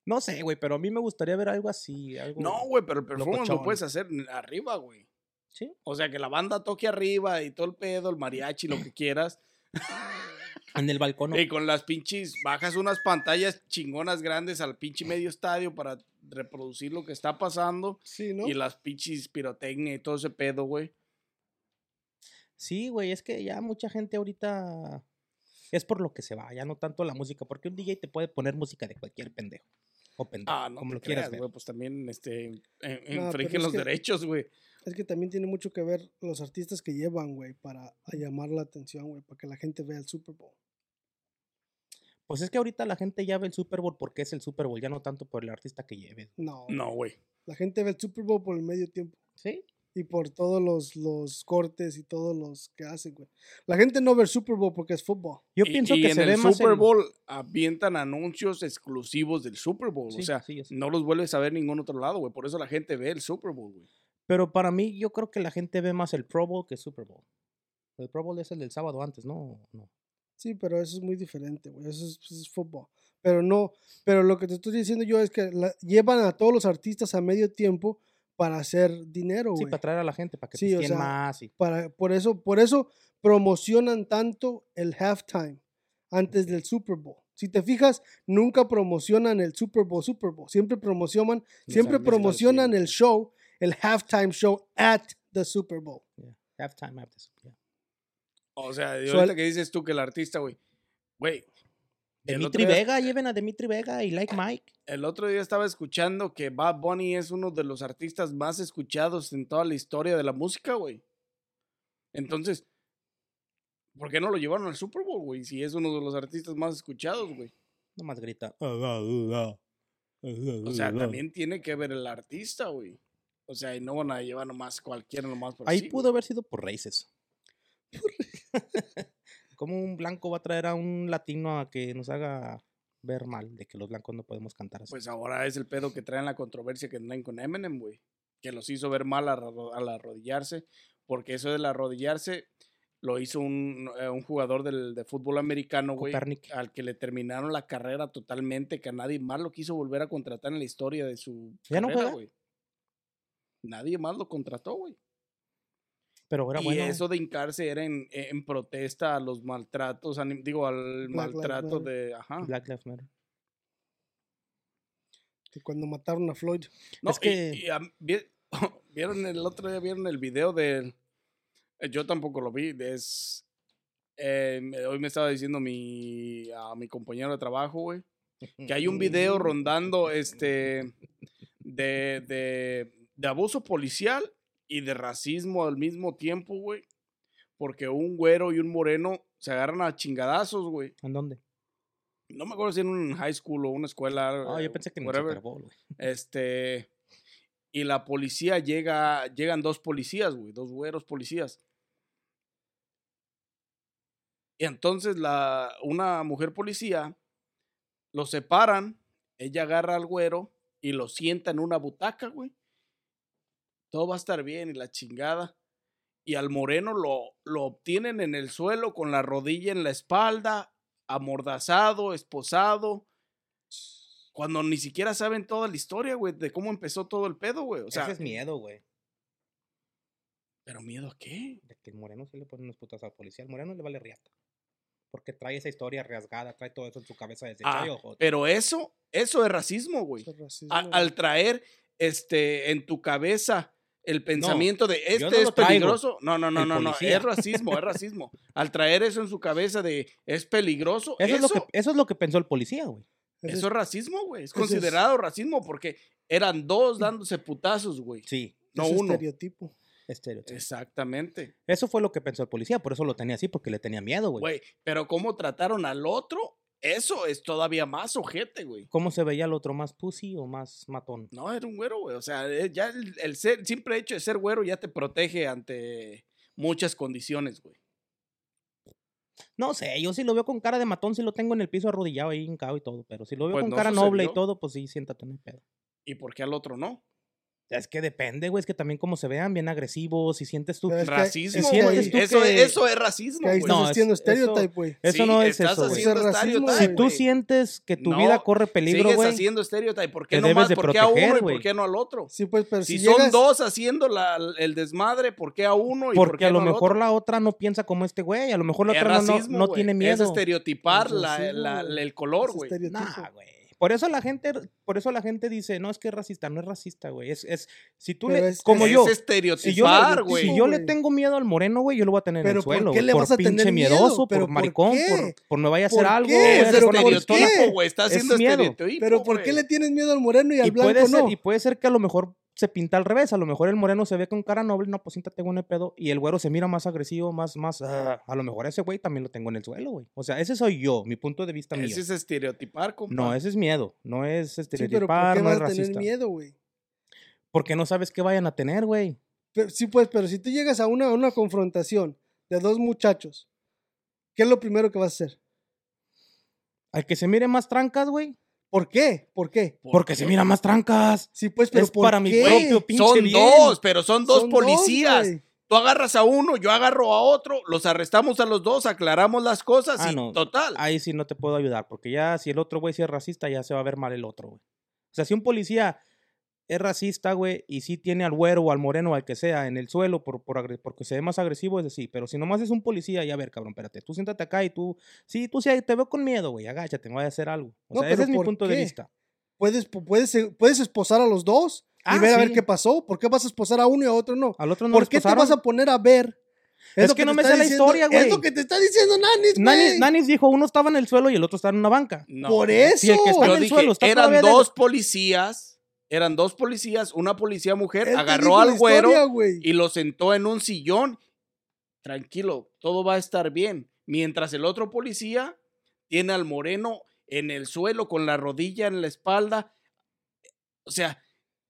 No sé, güey, pero a mí me gustaría ver algo así. Algo... No, güey, pero el performance lo locochón. puedes hacer arriba, güey. Sí. O sea, que la banda toque arriba y todo el pedo, el mariachi, lo que quieras. En el balcón. no. Y con las pinches, bajas unas pantallas chingonas grandes al pinche medio estadio para reproducir lo que está pasando. Sí, ¿no? Y las pinches pirotecnia y todo ese pedo, güey. Sí, güey, es que ya mucha gente ahorita es por lo que se va, ya no tanto la música, porque un DJ te puede poner música de cualquier pendejo. O pendejo, Ah, no como lo quieras ver. güey, pues también este, en- infringen los que- derechos, güey. Es que también tiene mucho que ver los artistas que llevan, güey, para a llamar la atención, güey, para que la gente vea el Super Bowl. Pues es que ahorita la gente ya ve el Super Bowl porque es el Super Bowl, ya no tanto por el artista que lleve. No. No, güey. La gente ve el Super Bowl por el medio tiempo. Sí. Y por todos los, los cortes y todos los que hacen, güey. La gente no ve el Super Bowl porque es fútbol. Yo Y- pienso y que en se el ve más Super en- Bowl avientan anuncios exclusivos del Super Bowl. Sí, o sea, sí, no los vuelves a ver en ningún otro lado, güey. Por eso la gente ve el Super Bowl, güey. Pero para mí, yo creo que la gente ve más el Pro Bowl que el Super Bowl. El Pro Bowl es el del sábado antes, ¿no? no. Sí, pero eso es muy diferente, güey. Eso es, es fútbol. Pero no, pero lo que te estoy diciendo yo es que la- llevan a todos los artistas a medio tiempo para hacer dinero, Sí, para traer a la gente, para que Sí, o pisteen sea, más. Y... para, por eso, por eso promocionan tanto el halftime antes del Super Bowl. Si te fijas, nunca promocionan el Super Bowl, Super Bowl. Siempre promocionan, siempre promocionan sí. el show, el halftime show at the Super Bowl. Yeah. Halftime after Super Bowl. O sea, So, ahorita el- que dices tú que el artista, güey. Güey, Dimitri día- Vega, lleven a Dimitri Vega y Like Mike. El otro día estaba escuchando que Bad Bunny es uno de los artistas más escuchados en toda la historia de la música, güey. Entonces, ¿por qué no lo llevaron al Super Bowl, güey? Si es uno de los artistas más escuchados, güey. Nomás grita. O sea, también tiene que ver el artista, güey. O sea, y no van a llevar nomás cualquiera nomás por Ahí pudo güey. haber sido por races. ¿Cómo un blanco va a traer a un latino a que nos haga ver mal de que los blancos no podemos cantar así? Pues ahora es el pedo que traen la controversia que traen con Eminem, güey. Que los hizo ver mal al arro- al arrodillarse. Porque eso del arrodillarse lo hizo un, eh, un jugador del, de fútbol americano, güey. Al que le terminaron la carrera totalmente. Que a nadie más lo quiso volver a contratar en la historia de su ¿Ya carrera, güey. Nadie más lo contrató, güey. Pero ahora y bueno. eso de hincarse era en, en protesta a los maltratos, digo, al Black maltrato Matter. de... Ajá. Black Lives Matter. Que cuando mataron a Floyd. No, Es que- y a- vi- vieron el otro día, vieron el video del... eh, Yo tampoco lo vi, es... eh, hoy me estaba diciendo mi, a mi compañero de trabajo, güey, que hay un video rondando este de, de, de abuso policial y de racismo al mismo tiempo, güey. Porque un güero y un moreno se agarran a chingadazos, güey. ¿En dónde? No me acuerdo si en un high school o una escuela. Ah, yo pensé que en el güey. Este. Y la policía llega. Llegan dos policías, güey. Dos güeros policías. Y entonces la, una mujer policía los separan. Ella agarra al güero y lo sienta en una butaca, güey. Todo va a estar bien y la chingada. Y al moreno lo, lo obtienen en el suelo con la rodilla en la espalda, amordazado, esposado cuando ni siquiera saben toda la historia, güey, de cómo empezó todo el pedo, güey. O sea, Ese es miedo, güey. ¿pero miedo a qué? De que el moreno sí le pone unos putas al policía. Al moreno le vale riata. Porque trae esa historia arriesgada, trae todo eso en su cabeza desde Ah, chayo, pero eso, eso es racismo, güey. Eso es racismo, A- güey. al traer este en tu cabeza el pensamiento de este no es peligroso. No, no, no, el no, no, policía. es racismo, es racismo. Al traer eso en su cabeza de es peligroso, Eso, eso, es lo que, eso es lo que pensó el policía, güey. Eso es racismo, güey. Es es- considerado racismo porque eran dos dándose putazos, güey. Sí, No ese uno. estereotipo. estereotipo. Exactamente. Eso fue lo que pensó el policía, por eso lo tenía así, porque le tenía miedo, güey. Güey, pero cómo trataron al otro, eso es todavía más ojete, güey. ¿Cómo se veía el otro más pussy o más matón? No, era un güero, güey. O sea, eh, ya el, el ser, simple hecho de ser güero ya te protege ante muchas condiciones, güey. No sé, yo si lo veo con cara de matón, si lo tengo en el piso arrodillado ahí hincado y todo, pero si lo veo Pues con no cara noble y todo, pues sí, siéntate en el pedo. ¿Y por qué al otro no? Es que depende, güey. Es que también como se vean bien agresivos, si sientes tú. Es que- Racismo, es que güey. ahí- Eso, que- eso es racismo, güey. estás No, es- haciendo eso- stereotype, güey. Eso Sí, no es estás eso, güey. haciendo Eso es racismo, Si tú güey. sientes que tu No, vida corre peligro, Sigues güey. haciendo stereotype. ¿Por qué no debes más? de ¿Por qué a uno proteger, y güey. por qué no al otro? Sí, pues, pero Si, si, son llegas, dos haciendo la- el desmadre, ¿por qué a uno y por Porque qué a lo no mejor otro? la otra no piensa como este güey. A lo mejor la Es otra no- no, racismo, no güey. tiene Es miedo. estereotipar Es güey. el color, Es güey. Nah, güey. Por eso la gente, por eso la gente dice, no, es que es racista, no es racista, güey. Es, es, si tú Pero le, es- como es yo, Es si yo, estereotipar, güey. si yo le tengo miedo al moreno, güey, yo lo voy a tener en el ¿por suelo. qué le por vas a tener pinche miedo? miedoso, ¿Pero por por maricón, qué? por, por no vaya a hacer ¿Por algo. Es hacer ¿Pero una por estereotipo, güey. Está Es haciendo estereotipo, Pero ¿por qué le tienes miedo al moreno y al blanco no? y puede ser que a lo mejor se pinta al revés. A lo mejor el moreno se ve con cara noble, no, pues siéntate con el pedo. Y el güero se mira más agresivo, más, más. ah, a lo mejor ese güey también lo tengo en el suelo, güey. O sea, ese soy yo, mi punto de vista mío. Ese es estereotipar, compa. No, ese es miedo. No es Sí, pero ¿por estereotipar, qué no es vas a tener racista. miedo, güey? Porque no sabes qué vayan a tener, güey. Pero- Sí, pues, pero si tú llegas a una, a una confrontación de dos muchachos, ¿qué es lo primero que vas a hacer? Al que se mire más trancas, güey. ¿Por qué? ¿Por qué? ¿Por Porque qué? se mira más trancas. Sí, pues, pero es ¿por para mi propio pinche Son bien. dos, pero son dos Son policías. Tú agarras a uno, yo agarro a otro, los arrestamos a los dos, aclaramos las cosas Ah, y no. total. Ahí sí no te puedo ayudar, porque ya si el otro güey sí es racista, ya se va a ver mal el otro, güey. O sea, si un policía es racista, güey, y sí tiene al güero o al moreno o al que sea en el suelo por, por porque se ve más agresivo, es decir, pero si nomás es un policía, ya a ver, cabrón, espérate, tú siéntate acá y tú, sí, tú sí, te veo con miedo, güey, agáchate, me voy a hacer algo. O No, sea, ese es mi ¿por punto de vista. ¿Puedes, puedes, puedes esposar a los dos y Ah, ver a ver qué pasó. ¿Por qué vas a esposar a uno y a otro no? Al otro no ¿Por qué te vas a poner a ver? Es que no me sé la historia, güey. Es lo que te está diciendo Nanis, Nanis, güey. Nanis dijo, uno estaba en el suelo y el otro estaba en una banca. No. Por Sí, el eso. que está en Yo el dije, suelo está eran dos policías, eran dos policías, una policía mujer, Él agarró al güero historia, y lo sentó en un sillón. Tranquilo, todo va a estar bien. Mientras el otro policía tiene al moreno en el suelo con la rodilla en la espalda. O sea,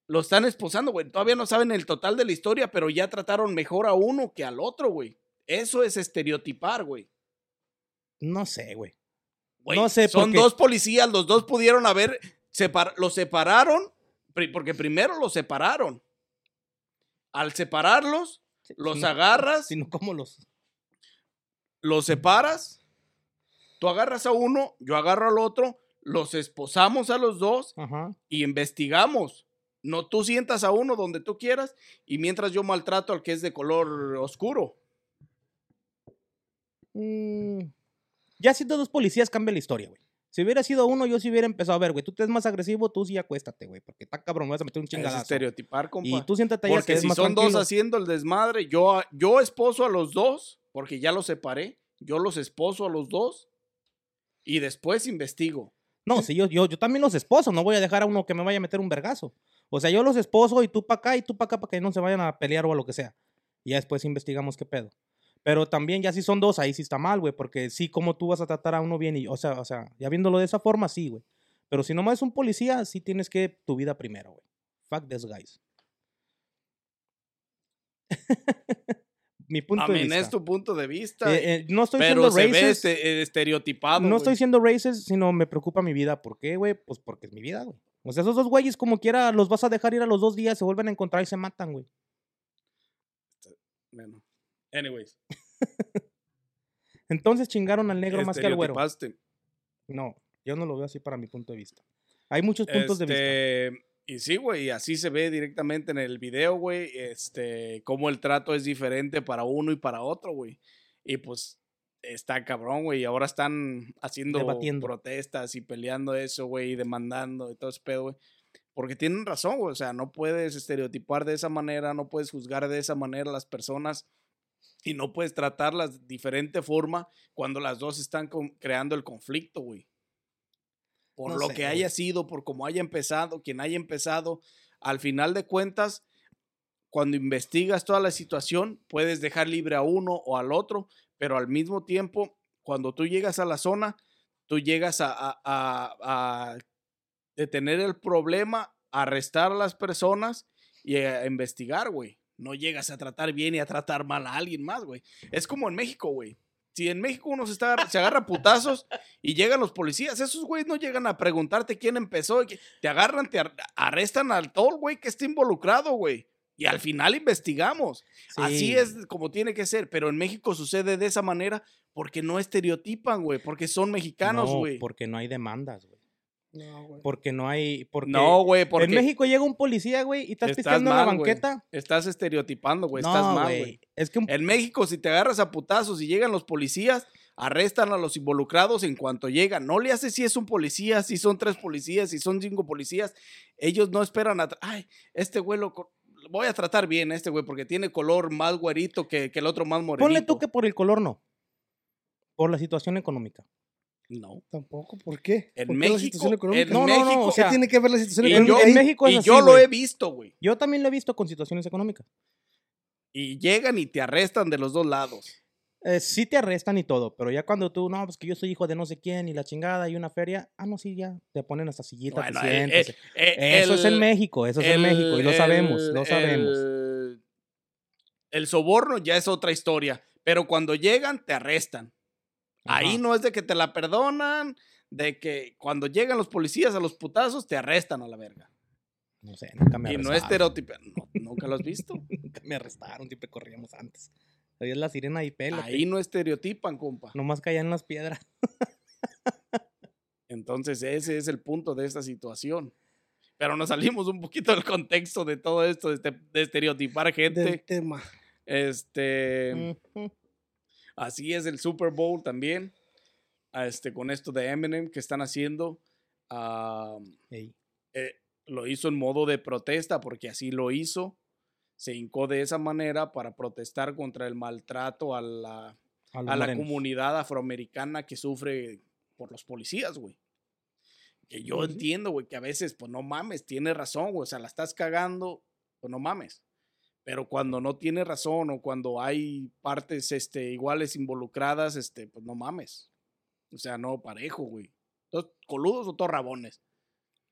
lo están esposando, güey. Todavía no saben el total de la historia, pero ya trataron mejor a uno que al otro, güey. Eso es estereotipar, güey. No sé, güey. No sé, Son porque- dos policías, los dos pudieron haber. separ- los separaron, porque primero los separaron. Al separarlos, los agarras, Sino como los... los separas. Tú agarras a uno, yo agarro al otro, los esposamos a los dos Ajá. y investigamos. No tú sientas a uno donde tú quieras y mientras yo maltrato al que es de color oscuro. Mm, ya siendo dos policías cambia la historia, güey. Si hubiera sido uno, yo sí hubiera empezado a ver, güey. Tú te es más agresivo, tú sí acuéstate, güey. Porque está cabrón, me vas a meter un Es chingadazo. estereotipar, compa. Y tú siéntate allá que Porque es si más son dos haciendo el desmadre, yo, yo esposo a los dos, porque ya los separé, yo los esposo a los dos y después investigo. No, si yo, yo, yo también los esposo, no voy a dejar a uno que me vaya a meter un vergazo. O sea, yo los esposo y tú para acá y tú para acá para que no se vayan a pelear o a lo que sea. Y ya después investigamos qué pedo. Pero también ya si son dos, ahí sí está mal, güey, porque sí, como tú vas a tratar a uno bien y, o sea, o sea, ya viéndolo de esa forma, sí, güey. Pero si nomás es un policía, sí tienes que tu vida primero, güey. Fuck this guys. Mi punto de vista. es tu punto de vista. Eh, eh, no estoy pero siendo se ve racist. este- eh, estereotipado. No estoy siendo racist, sino me preocupa mi vida. ¿Por qué, güey? Pues porque es mi vida, güey. O sea, esos dos güeyes, como quiera, los vas a dejar ir a los dos días, se vuelven a encontrar y se matan, güey. Bueno. Anyways. Entonces chingaron al negro más que al güero. No, yo no lo veo así para mi punto de vista. Hay muchos puntos de vista. Este, Y sí, güey, así se ve directamente en el video, güey, este, cómo el trato es diferente para uno y para otro, güey. Y pues está cabrón, güey, y ahora están haciendo Debatiendo. protestas y peleando eso, güey, y demandando y todo ese pedo, güey. Porque tienen razón, güey, o sea, no puedes estereotipar de esa manera, no puedes juzgar de esa manera a las personas y no puedes tratarlas de diferente forma cuando las dos están creando el conflicto, güey. Por No lo sé, que güey. haya sido, por cómo haya empezado, quien haya empezado, al final de cuentas, cuando investigas toda la situación, puedes dejar libre a uno o al otro, pero al mismo tiempo, cuando tú llegas a la zona, tú llegas a, a- a- a detener el problema, arrestar a las personas y a investigar, güey. No llegas a tratar bien y a tratar mal a alguien más, güey. Es como en México, güey. Si en México uno se, está, se agarra putazos y llegan los policías, esos güeyes no llegan a preguntarte quién empezó. y Te agarran, te ar- arrestan al todo güey que esté involucrado, güey. Y al final investigamos. Así Sí. es como tiene que ser. Pero en México sucede de esa manera porque no estereotipan, güey. Porque son mexicanos, No, güey. porque no hay demandas, güey. No, güey. Porque no hay. Porque No, güey, porque en México llega un policía, güey, y estás Estás pisteando en la mal, güey. banqueta. estás estereotipando, güey. estás no, mal, güey. Es que un En México, si te agarras a putazos y llegan los policías, arrestan a los involucrados en cuanto llegan. No le hace si es un policía, si son tres policías, si son cinco policías. Ellos no esperan a... Ay, este güey lo... Voy a tratar bien a este güey porque tiene color más güerito que, que el otro más morenito. Ponle tú que por el color no. Por la situación económica. No. Tampoco, ¿por qué? En ¿Por qué la México- situación económica? en No, no, no, México- o sea, ¿Qué tiene que ver la situación Y económica yo- en México es Y así, yo lo güey. he visto, güey. Yo también lo he visto con situaciones económicas. Y llegan y te arrestan de los dos lados. Eh, sí te arrestan y todo, pero ya cuando tú, no, pues que yo soy hijo de no sé quién y la chingada y una feria, ah, no, sí, ya, te ponen hasta sillita, Bueno, te eh, sientas. eh, eh, eso es en el- México, eso es en el- México y lo sabemos, lo el- sabemos. El, el soborno ya es otra historia, pero cuando llegan te arrestan. Ahí no es de que te la perdonan, de que cuando llegan los policías a los putazos te arrestan a la verga. No sé, nunca me y no arrestaron. es estereotipo. no, nunca lo has visto. Nunca me arrestaron, siempre corríamos antes. Ahí es la sirena y pelo. Ahí no estereotipan, compa. Nomás caían las piedras. Entonces ese es el punto de esta situación. Pero nos salimos un poquito del contexto de todo esto, de, este- de estereotipar gente. Del tema. Este. Así es el Super Bowl también. Este, con esto de Eminem que están haciendo. eh, lo hizo en modo de protesta porque así lo hizo. Se hincó de esa manera para protestar contra el maltrato a la, a la comunidad afroamericana que sufre por los policías, güey. Que yo entiendo, güey, que a veces, pues no mames, tiene razón, güey. O sea, la estás cagando, pues no mames. Pero cuando no tiene razón o cuando hay partes este, iguales involucradas, este, pues no mames. O sea, no parejo, güey. ¿Todos coludos o todos rabones?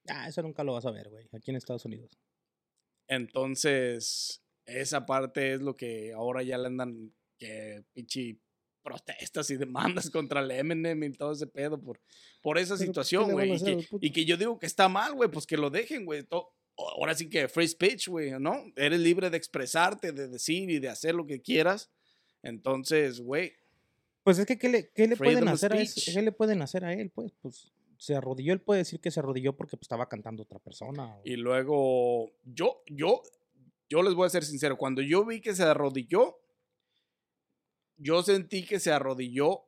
Ah, eso nunca lo vas a ver, güey, aquí en Estados Unidos. Entonces, esa parte es lo que ahora ya le andan que pinche protestas y demandas contra el Eminem y todo ese pedo por, por esa Pero, pues, ¿qué situación, güey. Y, y que yo digo que está mal, güey, pues que lo dejen, güey. Ahora sí que free speech, güey, ¿no? Eres libre de expresarte, de decir y de hacer lo que quieras. Entonces, güey, Pues es que, ¿qué le, qué le pueden hacer a speech. ¿Qué le pueden hacer a él? Pues, pues se arrodilló, él puede decir que se arrodilló porque pues, estaba cantando otra persona. o- Y luego, yo, yo, yo les voy a ser sincero, cuando yo vi que se arrodilló, yo sentí que se arrodilló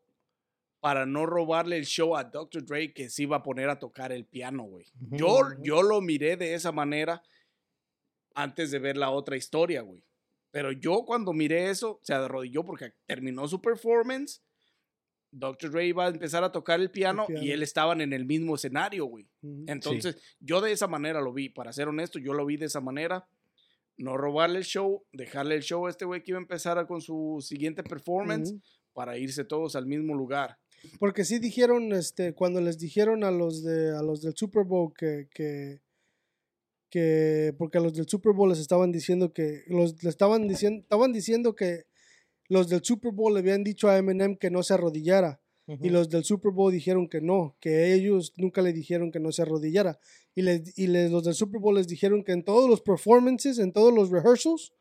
para no robarle el show a Dr. Dre que se iba a poner a tocar el piano, güey. Yo, yo lo miré de esa manera antes de ver la otra historia, güey. Pero yo cuando miré eso, se arrodilló porque terminó su performance. Dr. Dre iba a empezar a tocar el piano, y piano. él estaban en el mismo escenario, güey. Entonces, yo de esa manera lo vi, para ser honesto, yo lo vi de esa manera. No robarle el show, dejarle el show a este güey que iba a empezar a- con su siguiente performance para irse todos al mismo lugar. Porque sí dijeron, este, cuando les dijeron a los de a los del Super Bowl que, que, que porque a los del Super Bowl les estaban diciendo que los le estaban diciendo, estaban diciendo que los del Super Bowl le habían dicho a Eminem que no se arrodillara. Y Ujú. los del Super Bowl dijeron que no, que ellos nunca le dijeron que no se arrodillara. Y, les, y les- los del Super Bowl les dijeron que en todos los performances, en todos los rehearsals,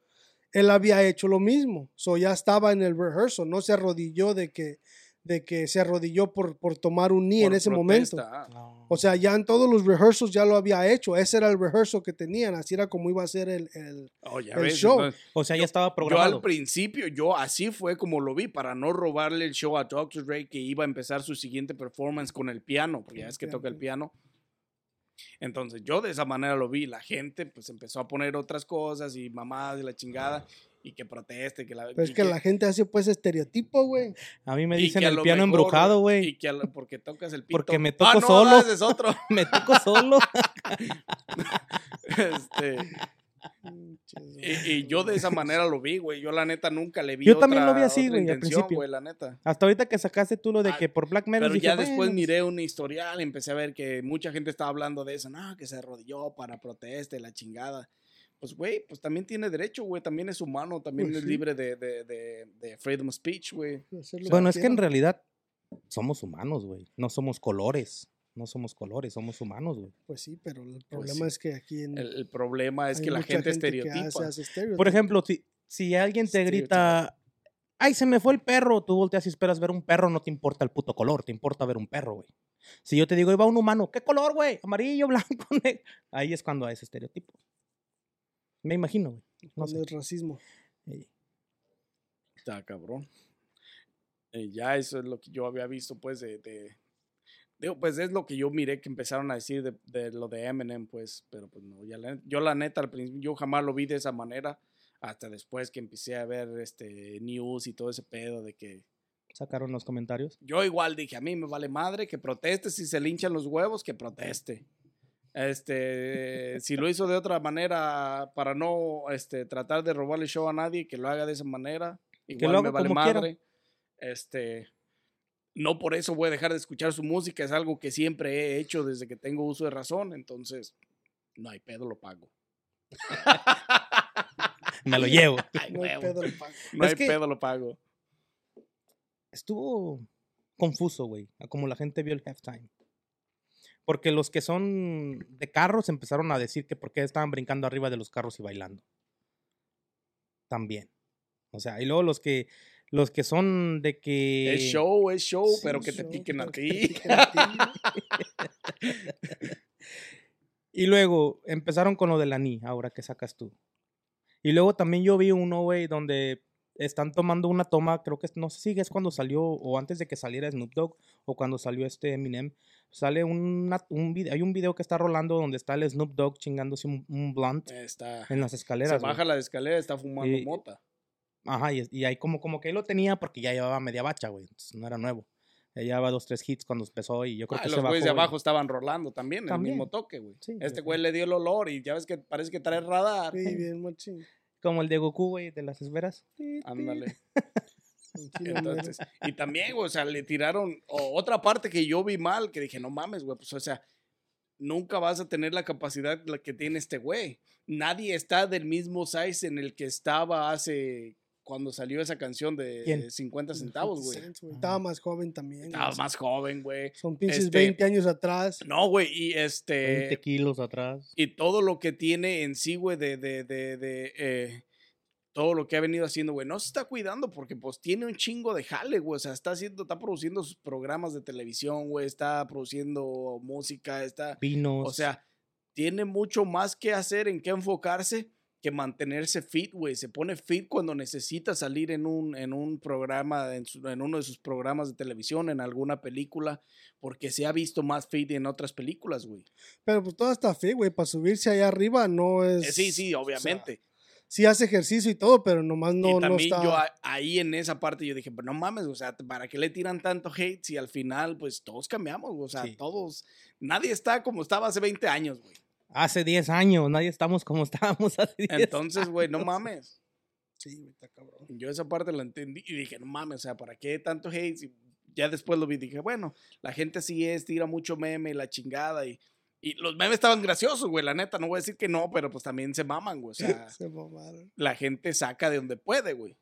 él había hecho lo mismo. So ya estaba en el rehearsal, no se arrodilló de que, de que se arrodilló por, por tomar un knee en ese momento. protesta, ah. O sea, ya en todos los rehearsals ya lo había hecho. Ese era el rehearsal que tenían. Así era como iba a ser el... el- Oh, ya el ves, show. entonces, o sea, ya estaba yo programado. al principio, yo así fue como lo vi, para no robarle el show a Dr. Dre que iba a empezar su siguiente performance con el piano, porque ya es que toca el piano. Entonces yo de esa manera lo vi, la gente pues empezó a poner otras cosas y mamadas y la chingada y que proteste, que la... Pero es y que la gente hace pues estereotipo, güey. A mí me y dicen que el piano mejor, embrujado, Y güey. que a lo- porque tocas el pito. Porque me Ah, toco no, solo. ese es otro. Me toco solo. Este, y, y yo de esa manera lo vi, güey. Yo la neta nunca le vi Yo también lo vi así, güey, al principio. la neta. Hasta ahorita que sacaste tú lo de Ah, que por Black Metal Pero dije, ya después bueno, miré un historial y empecé a ver que mucha gente estaba hablando de eso, no, que se arrodilló para protesta y la chingada. pues, güey, pues también tiene derecho, güey. También es humano, también Pues es sí. libre de, de, de, de freedom of speech, güey. Bueno, es que en realidad somos humanos, güey. No somos colores. No somos colores, somos humanos, güey. Pues sí, pero el Pues problema sí. es que aquí en. El, el problema es que la gente que estereotipa. hace- hace Por ejemplo, si, si alguien te grita, ay, se me fue el perro, tú volteas y esperas ver un perro, no te importa el puto color, te importa ver un perro, güey. Si yo te digo, va un humano, ¿qué color, güey? Amarillo, blanco, negro. Ahí es cuando hay ese estereotipo. Me imagino, güey. No cuando sé. es racismo. Eh, Está cabrón. Eh, ya eso es lo que yo había visto, pues, de, de- Digo, pues es lo que yo miré que empezaron a decir de, de lo de Eminem, pues, pero pues no, ya la- yo la neta al principio, yo jamás lo vi de esa manera, hasta después que empecé a ver este news y todo ese pedo de que Sacaron los comentarios. yo igual dije, a mí me vale madre que proteste, si se le hinchan los huevos, que proteste. Este, si lo hizo de otra manera para no este, tratar de robarle show a nadie, que lo haga de esa manera. Igual lo me vale como quiera. madre. Este, no por eso voy a dejar de escuchar su música, es algo que siempre he hecho desde que tengo uso de razón, entonces no hay pedo, lo pago. Me lo llevo. Ay, No hay pedo, lo pago. No Es hay que- pedo, lo pago. Estuvo confuso, güey, a como la gente vio el halftime. Porque los que son de carros empezaron a decir que por qué estaban brincando arriba de los carros y bailando. También. O sea, y luego los que los que son de que Es show, es show, Sí, pero que te show, piquen a ti. te piquen a ti. Y luego empezaron con lo de la ni, ahora que sacas tú. Y luego también yo vi uno, güey, donde están tomando una toma, creo que no sé si es cuando salió o antes de que saliera Snoop Dogg o cuando salió este Eminem. Sale una- un video, hay un video que está rolando donde está el Snoop Dogg chingándose un, un blunt Está. en las Se escaleras. güey. baja la escalera, está fumando Y- mota. Ajá, y, y ahí como, como que él lo tenía porque ya llevaba media bacha, güey. entonces no era nuevo. Ya llevaba dos, tres hits cuando empezó y yo creo Ah, que los se bajó. güeyes de abajo estaban rolando también, el También. mismo toque, güey. Sí, este güey, güey le dio el olor y ya ves que parece que trae radar. Sí, bien, machín. Como el de Goku, güey, de las esferas. Ándale. Entonces, y también, güey, o sea, le tiraron o- otra parte que yo vi mal, que dije, no mames, güey, pues, o sea, nunca vas a tener la capacidad la que tiene este güey. Nadie está del mismo size en el que estaba hace cuando salió esa canción de ¿Quién? 50 centavos, güey. Cents, güey. Estaba más joven también. Estaba más joven, güey. Son pinches este- 20 años atrás. No, güey, y 20 este... kilos atrás. Y todo lo que tiene en sí, güey, de, de, de, de, eh, todo lo que ha venido haciendo, güey, no se está cuidando porque pues tiene un chingo de jale, güey, o sea, está haciendo, está produciendo sus programas de televisión, güey, está produciendo música, está, Vinos. o sea, tiene mucho más que hacer, en qué enfocarse que mantenerse fit, güey, se pone fit cuando necesita salir en un, en un programa, en, su- en uno de sus programas de televisión, en alguna película, porque se ha visto más fit en otras películas, güey. Pero pues todo está fe, güey. Para subirse allá arriba no es. Eh, sí, sí, o sea, obviamente. sí hace ejercicio y todo, pero nomás no, y no también está. yo ahí en esa parte yo dije, pero no mames, o sea, ¿para qué le tiran tanto hate si al final pues todos cambiamos, o sea, Sí. todos, nadie está como estaba hace 20 años, güey. Hace 10 años, nadie estamos como estábamos hace 10 Entonces, güey, no mames. Sí, güey, está cabrón. Yo esa parte la entendí y dije, no mames, o sea, ¿para qué tanto hate? Y ya después lo vi y dije, bueno, la gente sí es, tira mucho meme y la chingada y, y los memes estaban graciosos, güey, la neta, no voy a decir que no, pero pues también se maman, güey, o sea, Se mamaron. la gente saca de donde puede, güey.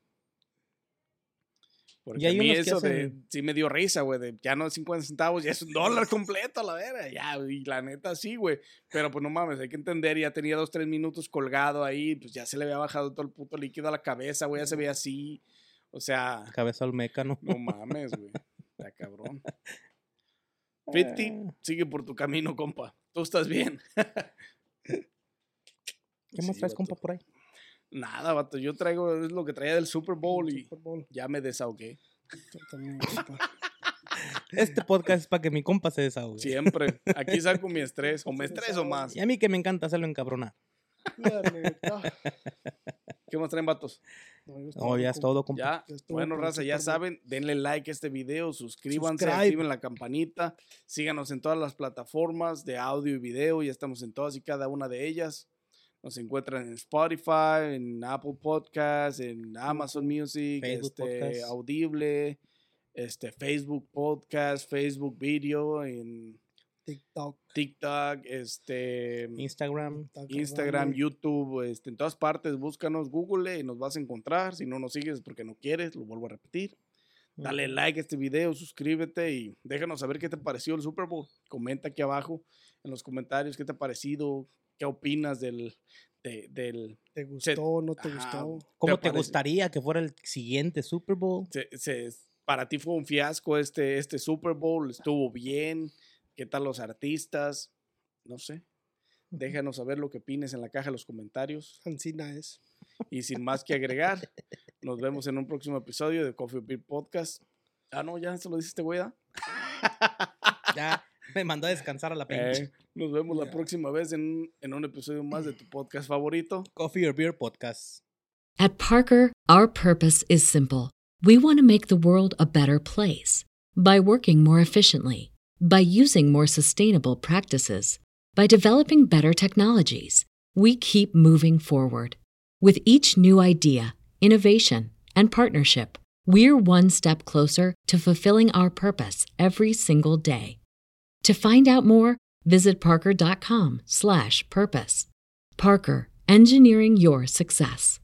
Porque Y hay a mí eso de, sí me dio risa, güey, de ya no es 50 centavos, ya es un dólar completo, la vera, ya, y la neta sí, güey. Pero pues no mames, hay que entender, ya tenía dos, tres minutos colgado ahí, pues ya se le había bajado todo el puto líquido a la cabeza, güey, ya se veía así. O sea, Cabeza al mecano. no mames, güey. Está cabrón. 50, sigue por tu camino, compa. Tú estás bien. ¿Qué más Sí, traes, compa, por ahí? Nada, vato, yo traigo, es lo que traía del Super Bowl y Super Bowl. ya me desahogué. Yo también, compa. Este podcast es para que mi compa se desahogue. Siempre. Aquí saco mi estrés, o me estreso más. Y a mí que me encanta hacerlo encabronar. ¿Qué más traen, vatos? No, ya es todo, compa. Ya. Bueno, raza, ya saben, denle like a este video, suscríbanse, Subscribe. activen la campanita, síganos en todas las plataformas de audio y video, ya estamos en todas y cada una de ellas. Nos encuentran en Spotify, en Apple Podcasts, en Amazon Music, Facebook este, Podcast. Audible, este, Facebook Podcast, Facebook Video, en TikTok. TikTok, este, Instagram. Instagram. YouTube, este, en todas partes, búscanos, Google y nos vas a encontrar. Si no nos sigues es porque no quieres, lo vuelvo a repetir. Dale like a este video, suscríbete y déjanos saber qué te pareció el Super Bowl. Comenta aquí abajo en los comentarios qué te ha parecido, qué opinas del, de- del, ¿Te gustó? ¿No te Ajá. gustó? ¿Cómo te, parece? gustaría que fuera el siguiente Super Bowl? se- se- para ti fue un fiasco este, este Super Bowl, estuvo bien, qué tal los artistas, no sé. Déjanos saber lo que opines en la caja de los comentarios. Ancina es. Y sin más que agregar, nos vemos en un próximo episodio de Coffee Beer Podcast. Ah, no, ya se lo dice este güey. ¿ah? Ya me mandó a descansar a la pinche. Eh, nos vemos la próxima vez en, en un episodio más de tu podcast favorito. Coffee or Beer Podcast. At Parker, our purpose is simple. We want to make the world a better place by working more efficiently, by using more sustainable practices, by developing better technologies. We keep moving forward. With each new idea, innovation, and partnership, we're one step closer to fulfilling our purpose every single day. To find out more, visit parker.com/purpose. Parker, engineering your success.